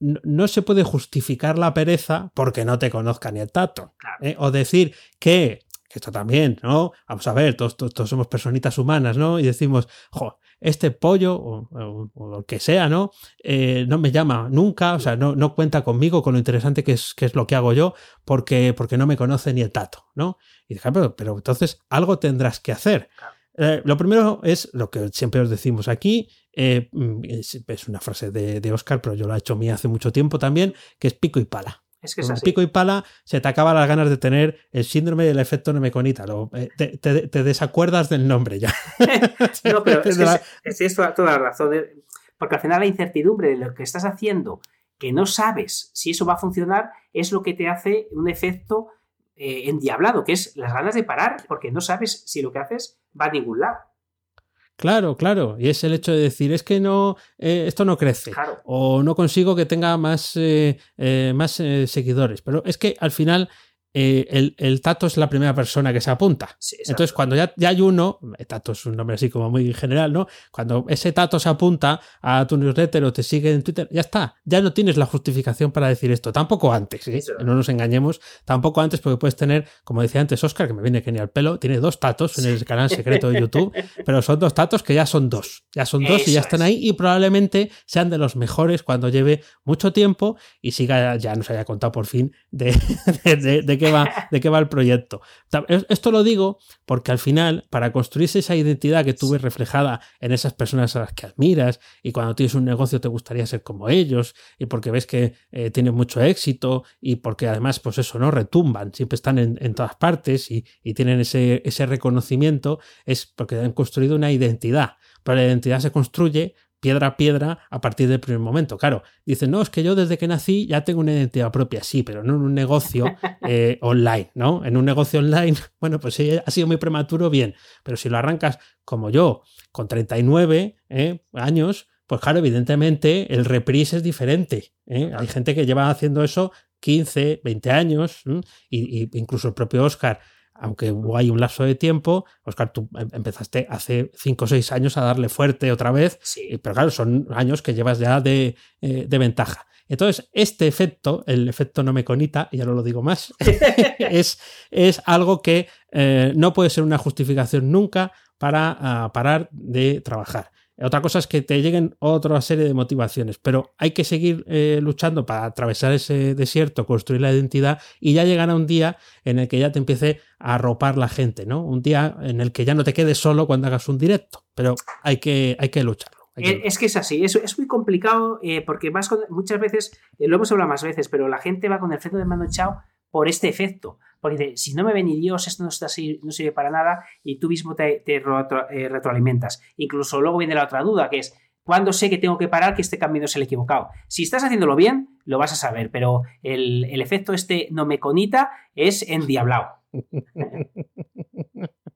no, se puede justificar la pereza porque no te conozca ni el tato. O decir que, que esto también, ¿no? Vamos a ver, todos, todos, somos personitas humanas, ¿no? Y decimos, jo, este pollo o, lo que sea, ¿no? no me llama nunca, o sea, no, no, cuenta conmigo, con lo interesante que es, que es lo que hago yo, porque, porque no me conoce ni el tato, ¿no? Y dije, pero, pero entonces algo tendrás que hacer. Eh, lo primero es lo que siempre os decimos aquí, eh, mm, es, una frase de, Oscar, pero yo lo he hecho mí hace mucho tiempo también, que es pico y pala. Es que es así. pico y pala se te acaba las ganas de tener el síndrome del efecto nemeconita. Eh, te, desacuerdas del nombre ya. no, pero es que es, toda, la razón. porque al final la incertidumbre de lo que estás haciendo, que no sabes si eso va a funcionar, es lo que te hace un efecto eh, endiablado, que es las ganas de parar, porque no sabes si lo que haces va a ningún lado. Claro, claro. Y es el hecho de decir, es que no, eh, esto no crece. O no consigo que tenga más, eh, más seguidores. Pero es que al final eh, el, Tato es la primera persona que se apunta. Entonces, cuando ya, ya, hay uno, eh, Tato es un nombre así como muy general, ¿no? Cuando ese Tato se apunta a tu newsletter o te sigue en Twitter, ya está, ya no tienes la justificación para decir esto. Tampoco antes, ¿eh? no nos engañemos, tampoco antes, porque puedes tener, como decía antes Oscar, que me viene genial pelo, tiene dos Tatos en el canal secreto de YouTube, pero son dos Tatos que ya son dos, ya son dos y ya están ahí y probablemente sean de los mejores cuando lleve mucho tiempo y siga, ya nos haya contado por fin de, de qué va, de qué va el proyecto. Esto lo digo porque al final, para construirse esa identidad que tú ves reflejada en esas personas a las que admiras y cuando tienes un negocio te gustaría ser como ellos y porque ves que eh, tienen mucho éxito y porque además, pues eso, ¿no? Retumban, siempre están en, todas partes y, tienen ese, ese reconocimiento, es porque han construido una identidad. Pero la identidad se construye piedra a piedra a partir del primer momento. Claro, dicen, no, es que yo desde que nací ya tengo una identidad propia, sí, pero no en un negocio eh, online, ¿no? En un negocio online, bueno, pues si ha sido muy prematuro, bien, pero si lo arrancas como yo, con 39 ¿eh? años, pues claro, evidentemente el reprise es diferente. ¿eh? Hay gente que lleva haciendo eso 15, 20 años, y, incluso el propio Oscar aunque hay un lapso de tiempo, Oscar, tú em, empezaste hace 5 o 6 años a darle fuerte otra vez, pero claro, son años que llevas ya de, eh, ventaja. Entonces, este efecto, el efecto no me conita, ya no lo digo más, es, es, algo que eh, no puede ser una justificación nunca para ah, parar de trabajar. Otra cosa es que te lleguen otra serie de motivaciones, pero hay que seguir eh, luchando para atravesar ese desierto, construir la identidad y ya llegará un día en el que ya te empiece a arropar la gente, ¿no? Un día en el que ya no te quedes solo cuando hagas un directo, pero hay que, hay que lucharlo. Eh, es que es así, es, es muy complicado eh, porque vas muchas veces, lo hemos hablado más veces, pero la gente va con el efecto de mano chao por este efecto. Porque dice, si no me ve ni Dios, esto no, sirve para nada y tú mismo te, eh, retroalimentas. Incluso luego viene la otra duda, que es, ¿cuándo sé que tengo que parar que este camino es el equivocado? Si estás haciéndolo bien, lo vas a saber, pero el, el efecto este no me conita es endiablado.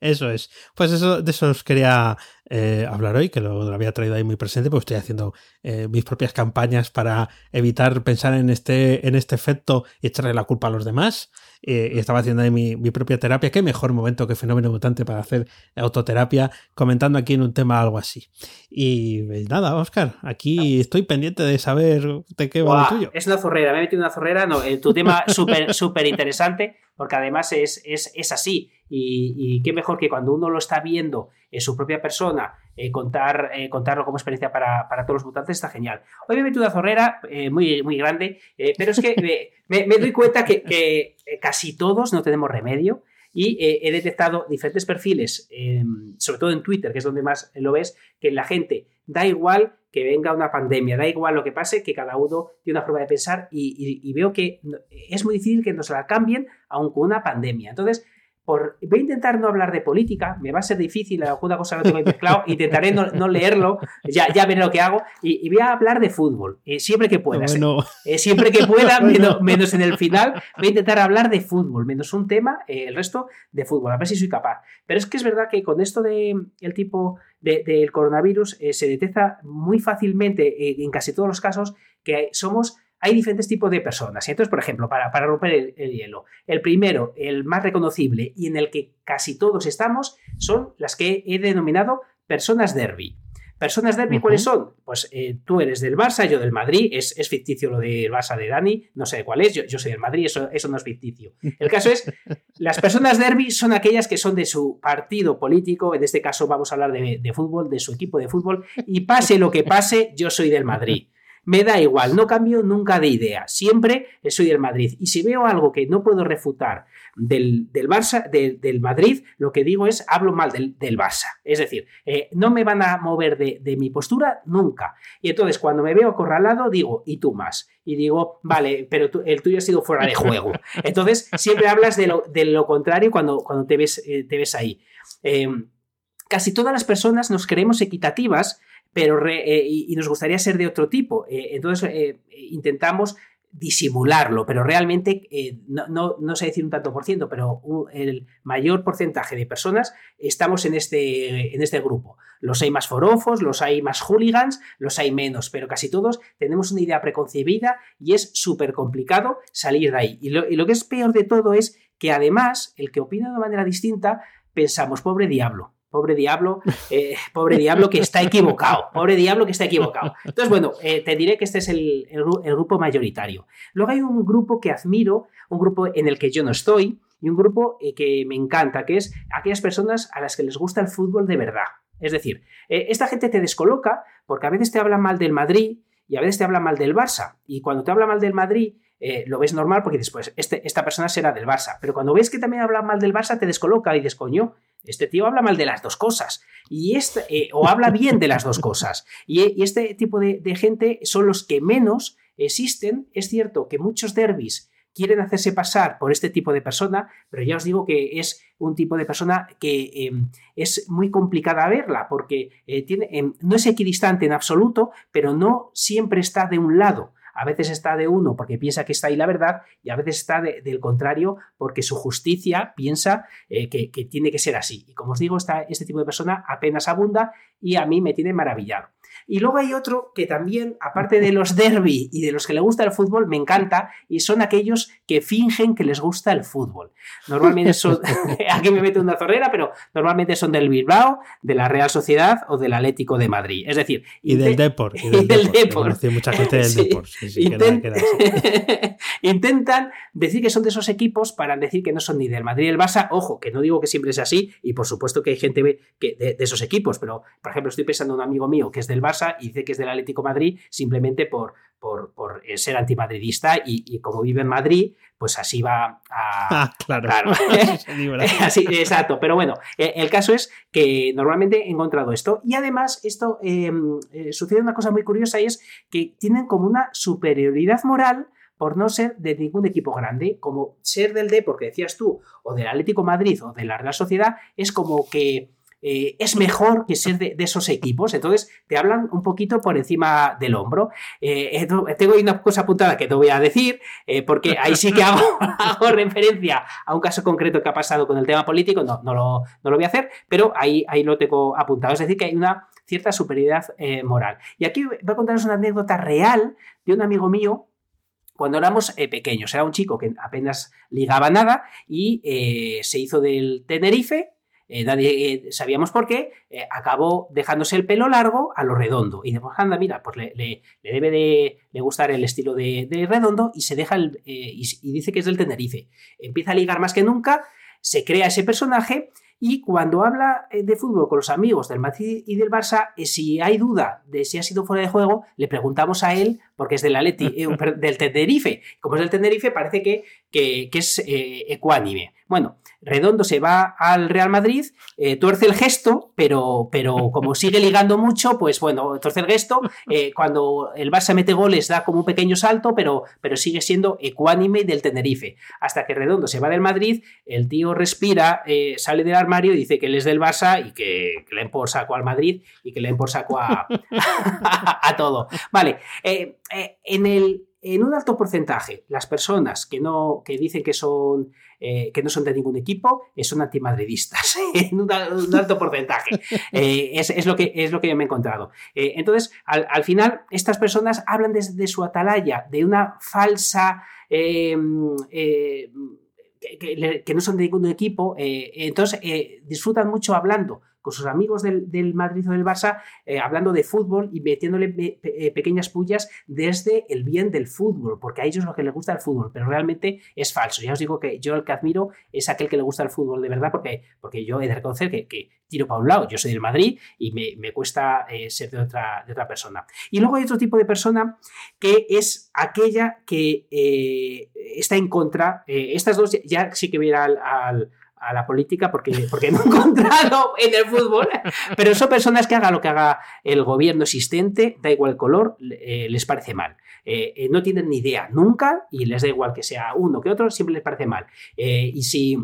Eso es. Pues eso, de eso os quería eh, hablar hoy, que lo, había traído ahí muy presente, porque estoy haciendo eh, mis propias campañas para evitar pensar en este, en este efecto y echarle la culpa a los demás. Eh, y estaba haciendo ahí mi, propia terapia. Qué mejor momento que fenómeno mutante para hacer autoterapia, comentando aquí en un tema algo así. Y pues nada, Oscar, aquí estoy pendiente de saber de qué va lo tuyo. Es una zorrera, me he metido una zorrera. No, tu tema súper, súper interesante, porque además es, es, así. Y, qué mejor que cuando uno lo está viendo en su propia persona, eh, contar, eh, contarlo como experiencia para, todos los mutantes está genial. Hoy me he metido una zorrera muy, muy grande, pero es que me, doy cuenta que, eh, casi todos no tenemos remedio y eh, he detectado diferentes perfiles, em, sobre todo en Twitter, que es donde más lo ves, que la gente da igual que venga una pandemia, da igual lo que pase, que cada uno tiene una forma de pensar y veo que es muy difícil que nos la cambien aun con una pandemia. Entonces, por, voy a intentar no hablar de política, me va a ser difícil, alguna cosa lo tengo mezclado, intentaré no, leerlo, ya, ya veré lo que hago, y, voy a hablar de fútbol, eh, siempre que pueda. Eh, siempre que pueda, menos, en el final, voy a intentar hablar de fútbol, menos un tema, eh, el resto de fútbol, a ver si soy capaz. Pero es que es verdad que con esto del el tipo del coronavirus se detecta muy fácilmente, en casi todos los casos, que somos hay diferentes tipos de personas. Entonces, por ejemplo, para, para romper el, hielo, el primero, el más reconocible y en el que casi todos estamos, son las que he denominado personas derby. Personas derby, ¿cuáles son? Pues eh, tú eres del Barça, yo del Madrid, es, ficticio lo del Barça de Dani, no sé cuál es, yo, soy del Madrid, eso, eso, no es ficticio. El caso es, las personas derby son aquellas que son de su partido político, en este caso vamos a hablar de, de fútbol, de su equipo de fútbol, y pase lo que pase, yo soy del Madrid. Me da igual, no cambio nunca de idea, siempre soy del Madrid. Y si veo algo que no puedo refutar del, del Barça, del Madrid, lo que digo es hablo mal del, del Barça. Es decir, eh, no me van a mover de, mi postura nunca. Y entonces cuando me veo acorralado digo, ¿y tú más? Y digo, vale, pero el tuyo ha sido fuera de juego. Entonces siempre hablas de lo, de lo contrario cuando, cuando te, ves, eh, te ves ahí. Eh, casi todas las personas nos creemos equitativas pero eh, y, nos gustaría ser de otro tipo. Eh, entonces eh, intentamos disimularlo, pero realmente no, no, sé decir un tanto por ciento, pero el mayor porcentaje de personas estamos en este, en este grupo. Los hay más forofos, los hay más hooligans, los hay menos, pero casi todos tenemos una idea preconcebida y es súper complicado salir de ahí. y lo que es peor de todo es que además el que opina de manera distinta pensamos, pobre diablo, Pobre diablo, eh, pobre diablo que está equivocado, pobre diablo que está equivocado. Entonces, bueno, eh, te diré que este es el, grupo mayoritario. Luego hay un grupo que admiro, un grupo en el que yo no estoy, y un grupo eh, que me encanta, que es aquellas personas a las que les gusta el fútbol de verdad. Es decir, esta gente te descoloca porque a veces te habla mal del Madrid y a veces te habla mal del Barça. Y cuando te habla mal del Madrid, lo ves normal porque después este, esta persona será del Barça. Pero cuando ves que también habla mal del Barça, te descoloca y dices, coño, este tío habla mal de las dos cosas. Y este, eh, o habla bien de las dos cosas. Y, este tipo de, gente son los que menos existen. Es cierto que muchos derbis quieren hacerse pasar por este tipo de persona, pero ya os digo que es un tipo de persona que em, es muy complicada verla, porque eh, tiene, em, no es equidistante en absoluto, pero no siempre está de un lado. A veces está de uno porque piensa que está ahí la verdad y a veces está del contrario porque su justicia piensa eh, que, tiene que ser así. Y como os digo, este tipo de persona apenas abunda y a mí me tiene maravillado. Y luego hay otro que también, aparte de los derby y de los que le gusta el fútbol, me encanta, y son aquellos que fingen que les gusta el fútbol. Normalmente son, aquí me meto una zorrera, pero normalmente son del Bilbao, de la Real Sociedad o del Atlético de Madrid. Es decir, y del Deport. Y del, Deport. mucha gente del Deport. intentan decir que son de esos equipos para decir que no son ni del Madrid y del Barça. Ojo, que no digo que siempre sea así, y por supuesto que hay gente que de, de esos equipos, pero por ejemplo, estoy pensando en un amigo mío que es del Barça y dice que es del Atlético Madrid simplemente por, por, eh, ser antimadridista y, como vive en Madrid, pues así va a... Ah, claro. así, exacto, pero bueno, eh, el caso es que normalmente he encontrado esto y además esto em, eh, sucede una cosa muy curiosa y es que tienen como una superioridad moral por no ser de ningún equipo grande, como ser del D, porque decías tú, o del Atlético Madrid o de la Real Sociedad, es como que eh, es mejor que ser de, esos equipos. Entonces te hablan un poquito por encima del hombro. Eh, tengo una cosa apuntada que te voy a decir, eh, porque ahí sí que hago, referencia a un caso concreto que ha pasado con el tema político. No, no, lo, no lo voy a hacer, pero ahí, ahí lo tengo apuntado. Es decir, que hay una cierta superioridad moral. Y aquí voy a contaros una anécdota real de un amigo mío cuando éramos pequeños. Era un chico que apenas ligaba nada y se hizo del Tenerife eh, nadie eh, sabíamos por qué, eh, acabó dejándose el pelo largo a lo redondo. Y decimos, anda, mira, pues le, debe de gustar el estilo de, redondo y se deja el, y, y, dice que es del Tenerife. Empieza a ligar más que nunca, se crea ese personaje y cuando habla de fútbol con los amigos del Madrid y del Barça, si hay duda de si ha sido fuera de juego, le preguntamos a él, porque es del, Atleti, del Tenerife. Como es del Tenerife, parece que, que es ecuánime. Bueno, Redondo se va al Real Madrid, eh, tuerce el gesto, pero, pero como sigue ligando mucho, pues bueno, tuerce el gesto. Eh, cuando el Barça mete goles da como un pequeño salto, pero, pero sigue siendo ecuánime del Tenerife. Hasta que Redondo se va del Madrid, el tío respira, eh, sale del armario y dice que él es del Barça y que, le den por saco al Madrid y que le den por saco a, a, todo. Vale, en el en un alto porcentaje, las personas que, no, que dicen que, son, eh, que no son de ningún equipo eh, son antimadridistas, en un, alto porcentaje. Eh, es, lo que, es lo que yo me he encontrado. entonces, al, final, estas personas hablan desde su atalaya de una falsa... Que, no son de ningún equipo, entonces disfrutan mucho hablando con sus amigos del, Madrid o del Barça, eh, hablando de fútbol y metiéndole eh, pequeñas pullas desde el bien del fútbol, porque a ellos lo que les gusta el fútbol, pero realmente es falso. Ya os digo que yo el que admiro es aquel que le gusta el fútbol de verdad, porque, porque yo he de reconocer que, tiro para un lado, yo soy del Madrid y me, cuesta eh, ser de otra, de otra persona. Y luego hay otro tipo de persona que es aquella que está en contra, estas dos ya, sí que voy al a la política porque, porque no he encontrado en el fútbol, pero son personas que haga lo que haga el gobierno existente, da igual el color, eh, les parece mal. Eh, eh, no tienen ni idea nunca y les da igual que sea uno que otro, siempre les parece mal. y si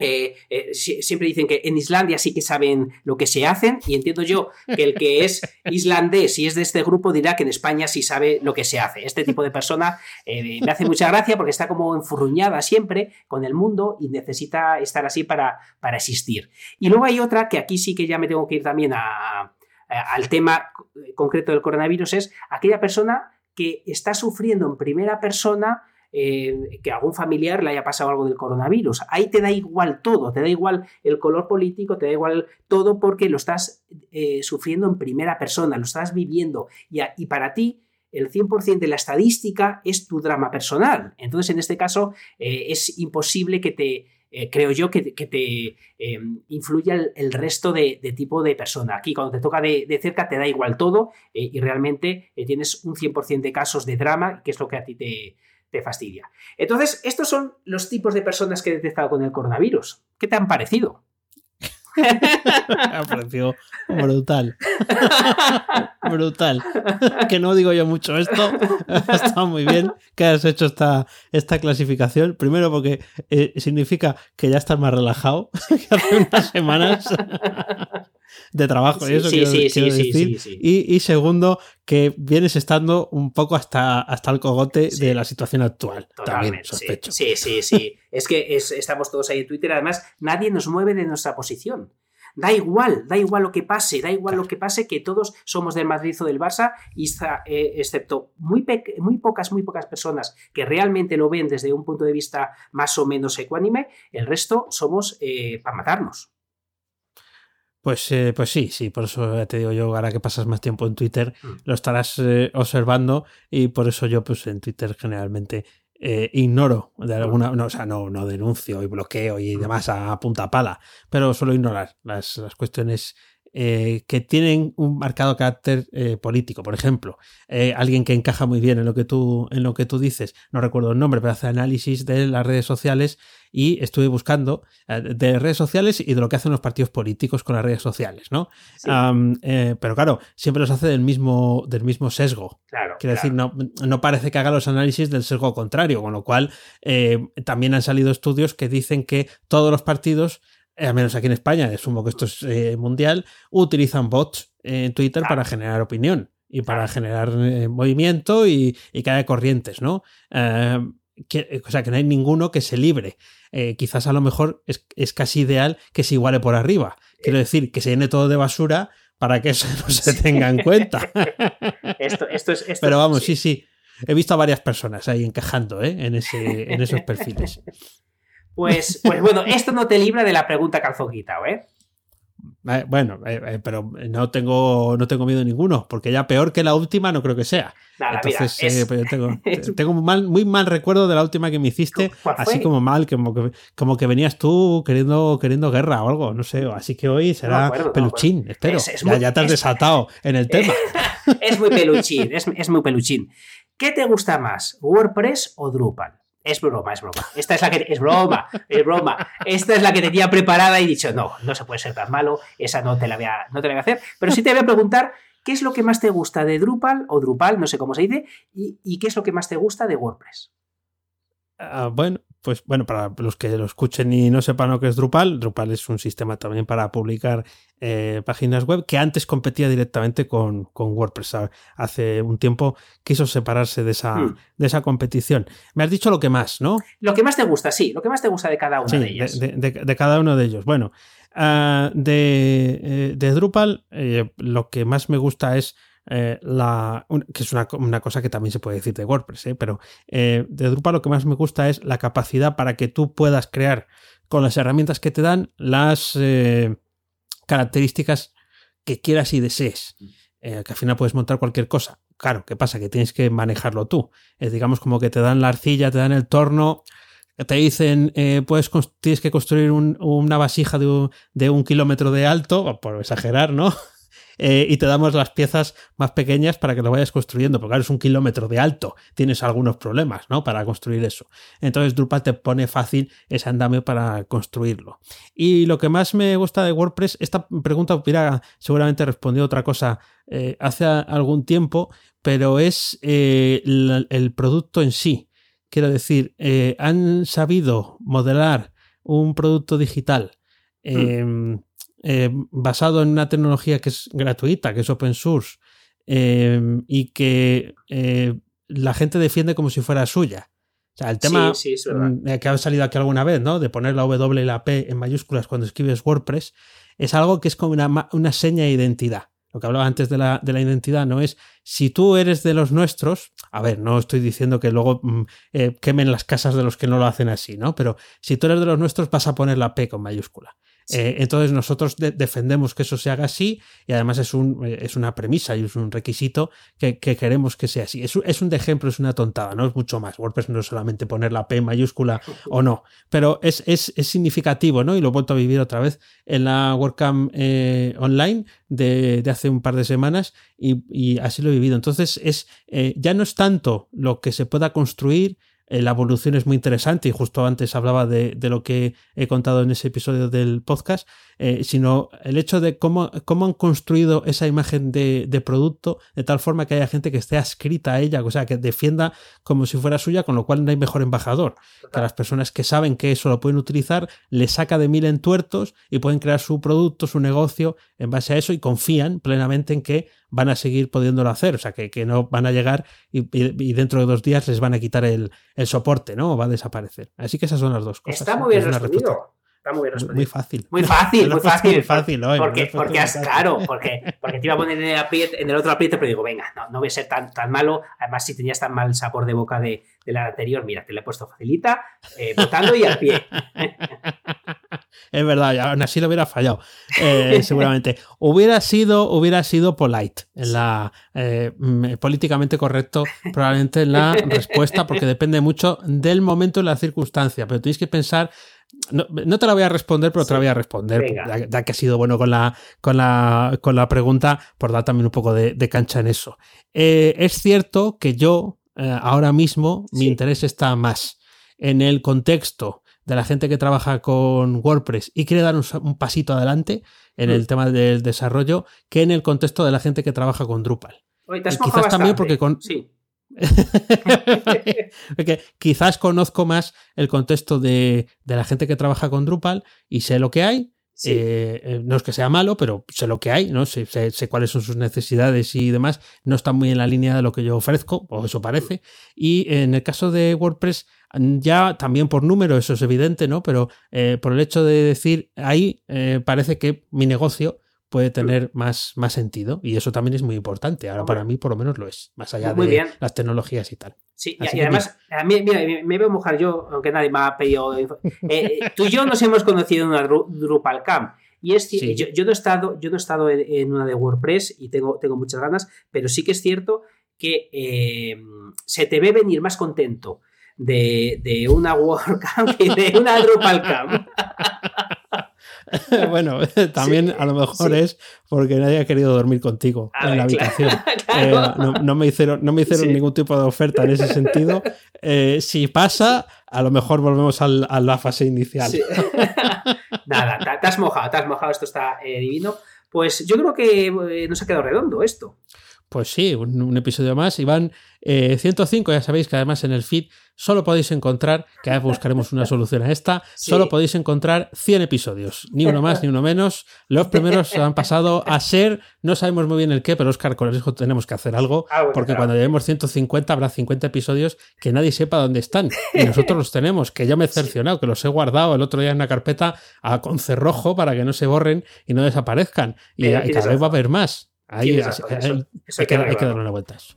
eh, eh, siempre dicen que en Islandia sí que saben lo que se hacen y entiendo yo que el que es islandés y es de este grupo dirá que en España sí sabe lo que se hace. Este tipo de persona eh, me hace mucha gracia porque está como enfurruñada siempre con el mundo y necesita estar así para, para existir. Y luego hay otra que aquí sí que ya me tengo que ir también al tema concreto del coronavirus, es aquella persona que está sufriendo en primera persona eh, que algún familiar le haya pasado algo del coronavirus. Ahí te da igual todo, te da igual el color político, te da igual todo porque lo estás eh, sufriendo en primera persona, lo estás viviendo y, para ti el 100% de la estadística es tu drama personal. Entonces, en este caso, eh, es imposible que te, creo yo, que, te influya el, resto de, tipo de persona. Aquí, cuando te toca de, de cerca, te da igual todo y realmente tienes un 100% de casos de drama, que es lo que a ti te, te fastidia. Entonces, estos son los tipos de personas que he detectado con el coronavirus. ¿Qué te han parecido? Me ha parecido brutal. brutal. Que no digo yo mucho esto. Estado muy bien que has hecho esta, esta clasificación. Primero porque eh, significa que ya estás más relajado que hace unas semanas de trabajo. y eso quiero, decir. Y, segundo, que vienes estando un poco hasta, hasta el cogote de la situación actual. También, sospecho. Sí, sí, sí. es que estamos todos ahí en Twitter. Además, nadie nos mueve de nuestra posición. Da igual, da igual lo que pase, da igual lo que pase, que todos somos del Madrid o del Barça, y eh, excepto muy, muy pocas, muy pocas personas que realmente lo ven desde un punto de vista más o menos ecuánime, el resto somos eh, para matarnos. Pues, eh, pues sí, sí, por eso te digo yo, ahora que pasas más tiempo en Twitter, mm. lo estarás eh, observando y por eso yo pues en Twitter generalmente eh, ignoro de alguna, no, o sea, no, no denuncio y bloqueo y mm. demás a, punta pala, pero suelo ignorar las, las cuestiones eh, que tienen un marcado carácter eh, político. Por ejemplo, eh, alguien que encaja muy bien en lo, que tú, en lo que tú dices, no recuerdo el nombre, pero hace análisis de las redes sociales y estuve buscando de redes sociales y de lo que hacen los partidos políticos con las redes sociales, ¿no? pero claro, siempre los hace del mismo, del mismo sesgo. Claro, Quiero decir, no, no, parece que haga los análisis del sesgo contrario, con lo cual también han salido estudios que dicen que todos los partidos al menos aquí en España, asumo que esto es eh, mundial, utilizan bots en Twitter para generar opinión y para generar eh, movimiento y, que haya corrientes, ¿no? o sea, que no hay ninguno que se libre. quizás a lo mejor es, casi ideal que se iguale por arriba. Quiero decir, que se llene todo de basura para que eso no se tenga en cuenta. esto, esto es, Pero vamos, sí. sí, He visto a varias personas ahí encajando en, ese, en esos perfiles. Pues, pues bueno, esto no te libra de la pregunta calzón ¿eh? eh bueno, eh, eh, pero no tengo, no tengo miedo ninguno, porque ya peor que la última no creo que sea. Entonces, pues tengo, muy mal recuerdo de la última que me hiciste, así como mal, como que, como que venías tú queriendo, queriendo guerra o algo, no sé, así que hoy será peluchín, espero. ya, te has desatado en el tema. es muy peluchín, es, es muy peluchín. ¿Qué te gusta más, WordPress o Drupal? Es broma, es broma. Esta es la que es broma, es broma. Esta es la que tenía preparada y dicho, no, no se puede ser tan malo, esa no te la voy a, no te la voy a hacer. Pero sí te voy a preguntar qué es lo que más te gusta de Drupal o Drupal, no sé cómo se dice, y, qué es lo que más te gusta de WordPress. Ah, bueno, pues bueno, para los que lo escuchen y no sepan lo que es Drupal, Drupal es un sistema también para publicar eh, páginas web que antes competía directamente con, WordPress. Hace un tiempo quiso separarse de esa, hmm. de esa competición. Me has dicho lo que más, ¿no? Lo que más te gusta, sí, lo que más te gusta de cada uno de ellos. De, cada uno de ellos. Bueno, ah, de, de, Drupal, eh, lo que más me gusta es eh, la, que es una, cosa que también se puede decir de WordPress, ¿eh? pero eh, de Drupal lo que más me gusta es la capacidad para que tú puedas crear con las herramientas que te dan las características que quieras y desees. que al final puedes montar cualquier cosa. Claro, ¿qué pasa? Que tienes que manejarlo tú. Es digamos como que te dan la arcilla, te dan el torno, te dicen, puedes, tienes que construir una vasija de un, de un, kilómetro de alto, por exagerar, ¿no? Eh, y te damos las piezas más pequeñas para que lo vayas construyendo, porque ahora es un kilómetro de alto, tienes algunos problemas, ¿no? Para construir eso. Entonces Drupal te pone fácil ese andamio para construirlo. Y lo que más me gusta de WordPress, esta pregunta hubiera seguramente respondido otra cosa eh, hace algún tiempo, pero es eh, el, producto en sí. Quiero decir, han sabido modelar un producto digital. Hmm. Em, eh, basado en una tecnología que es gratuita, que es open source, em, y que eh, la gente defiende como si fuera suya. O sea, el tema mm, que ha salido aquí alguna vez, ¿no? De poner la W y la P en mayúsculas cuando escribes WordPress, es algo que es como una, una seña de identidad. Lo que hablaba antes de la, de la, identidad no es si tú eres de los nuestros, a ver, no estoy diciendo que luego mm, eh, quemen las casas de los que no lo hacen así, ¿no? Pero si tú eres de los nuestros vas a poner la P con mayúscula. Eh, entonces nosotros defendemos que eso se haga así y además es, un, eh, es una premisa y es un requisito que, queremos que sea así. Es, es, un ejemplo, es una tontada, no es mucho más. WordPress no es solamente poner la P mayúscula o no, pero es, es, significativo, ¿no? Y lo he vuelto a vivir otra vez en la WordCamp eh, online de, hace un par de semanas y, así lo he vivido. Entonces es, ya no es tanto lo que se pueda construir, eh, la evolución es muy interesante y justo antes hablaba de, lo que he contado en ese episodio del podcast, eh, sino el hecho de cómo, cómo han construido esa imagen de, producto de tal forma que haya gente que esté adscrita a ella, o sea, que defienda como si fuera suya, con lo cual no hay mejor embajador. Que las personas que saben que eso lo pueden utilizar, le saca de mil entuertos y pueden crear su producto, su negocio en base a eso y confían plenamente en que van a seguir pudiéndolo hacer, o sea, que, que no van a llegar y, dentro de dos días les van a quitar el, el, soporte, ¿no? O va a desaparecer. Así que esas son las dos cosas. Está muy bien respondido. Está muy bien respondido. Muy fácil. Muy fácil, muy fácil. Fácil hoy, porque, porque es caro, porque, porque te iba a poner en el, apriete, en el otro apriete, pero digo, venga, no, no voy a ser tan, tan malo. Además, si tenías tan mal sabor de boca de, de la anterior, mira, te le he puesto facilita, eh, botando y al pie. es verdad, aún así lo hubiera fallado, eh, seguramente. hubiera sido, hubiera sido polite, en la eh, mm, políticamente correcto, probablemente en la respuesta, porque depende mucho del momento y la circunstancia. Pero tenéis que pensar. No, te la voy a responder, pero te la voy a responder, ya, que ha sido bueno con la, con la, con la pregunta, por dar también un poco de, cancha en eso. Eh, es cierto que yo, ahora mismo, mi interés está más en el contexto de la gente que trabaja con WordPress y quiere dar un, pasito adelante en el mm. tema del desarrollo que en el contexto de la gente que trabaja con Drupal. quizás también porque con... Sí. quizás conozco más el contexto de, la gente que trabaja con Drupal y sé lo que hay. Eh, eh, no es que sea malo, pero sé lo que hay, ¿no? Sé, sé, cuáles son sus necesidades y demás. No está muy en la línea de lo que yo ofrezco, o eso parece. Y en el caso de WordPress, ya también por número, eso es evidente, ¿no? Pero eh, por el hecho de decir ahí eh, parece que mi negocio puede tener más, más sentido y eso también es muy importante. Ahora para mí por lo menos lo es, más allá de las tecnologías y tal. Sí, y, además, a mí, mira, me veo mojar yo, aunque nadie me ha pedido. Eh, tú y yo nos hemos conocido en una Drupal Camp. Y es yo, yo, no he estado, yo no he estado en, una de WordPress y tengo, tengo muchas ganas, pero sí que es cierto que se te ve venir más contento de, de una WordCamp y de una DrupalCamp. bueno, también a lo mejor es porque nadie ha querido dormir contigo en la habitación. Eh, no, me hicieron, no me hicieron ningún tipo de oferta en ese sentido. Eh, si pasa, a lo mejor volvemos a la fase inicial. Nada, te, has mojado, te has mojado, esto está eh, divino. Pues yo creo que nos ha quedado redondo esto. Pues sí, un, episodio más. Y van 105, ya sabéis que además en el feed solo podéis encontrar, que ahora buscaremos una solución a esta, solo podéis encontrar 100 episodios, ni uno más ni uno menos. Los primeros han pasado a ser, no sabemos muy bien el qué, pero Oscar, con eso tenemos que hacer algo, ah, porque cuando lleguemos 150 habrá 50 episodios que nadie sepa dónde están. Y nosotros los tenemos, que yo me he cercionado, que los he guardado el otro día en una carpeta a, con cerrojo para que no se borren y no desaparezcan. Y, cada vez va a haber más. Ahí, hay, que, darle una vuelta a eso.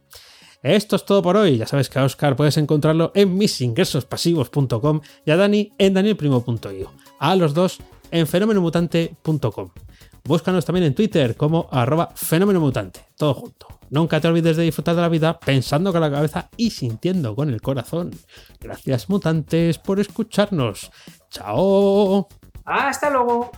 Esto es todo por hoy. Ya sabes que a Oscar puedes encontrarlo en misingresospasivos.com y a Dani en danielprimo.io. A los dos en fenomenomutante.com. Búscanos también en Twitter como arroba fenomenomutante. Todo junto. Nunca te olvides de disfrutar de la vida pensando con la cabeza y sintiendo con el corazón. Gracias mutantes por escucharnos. Chao. Hasta luego.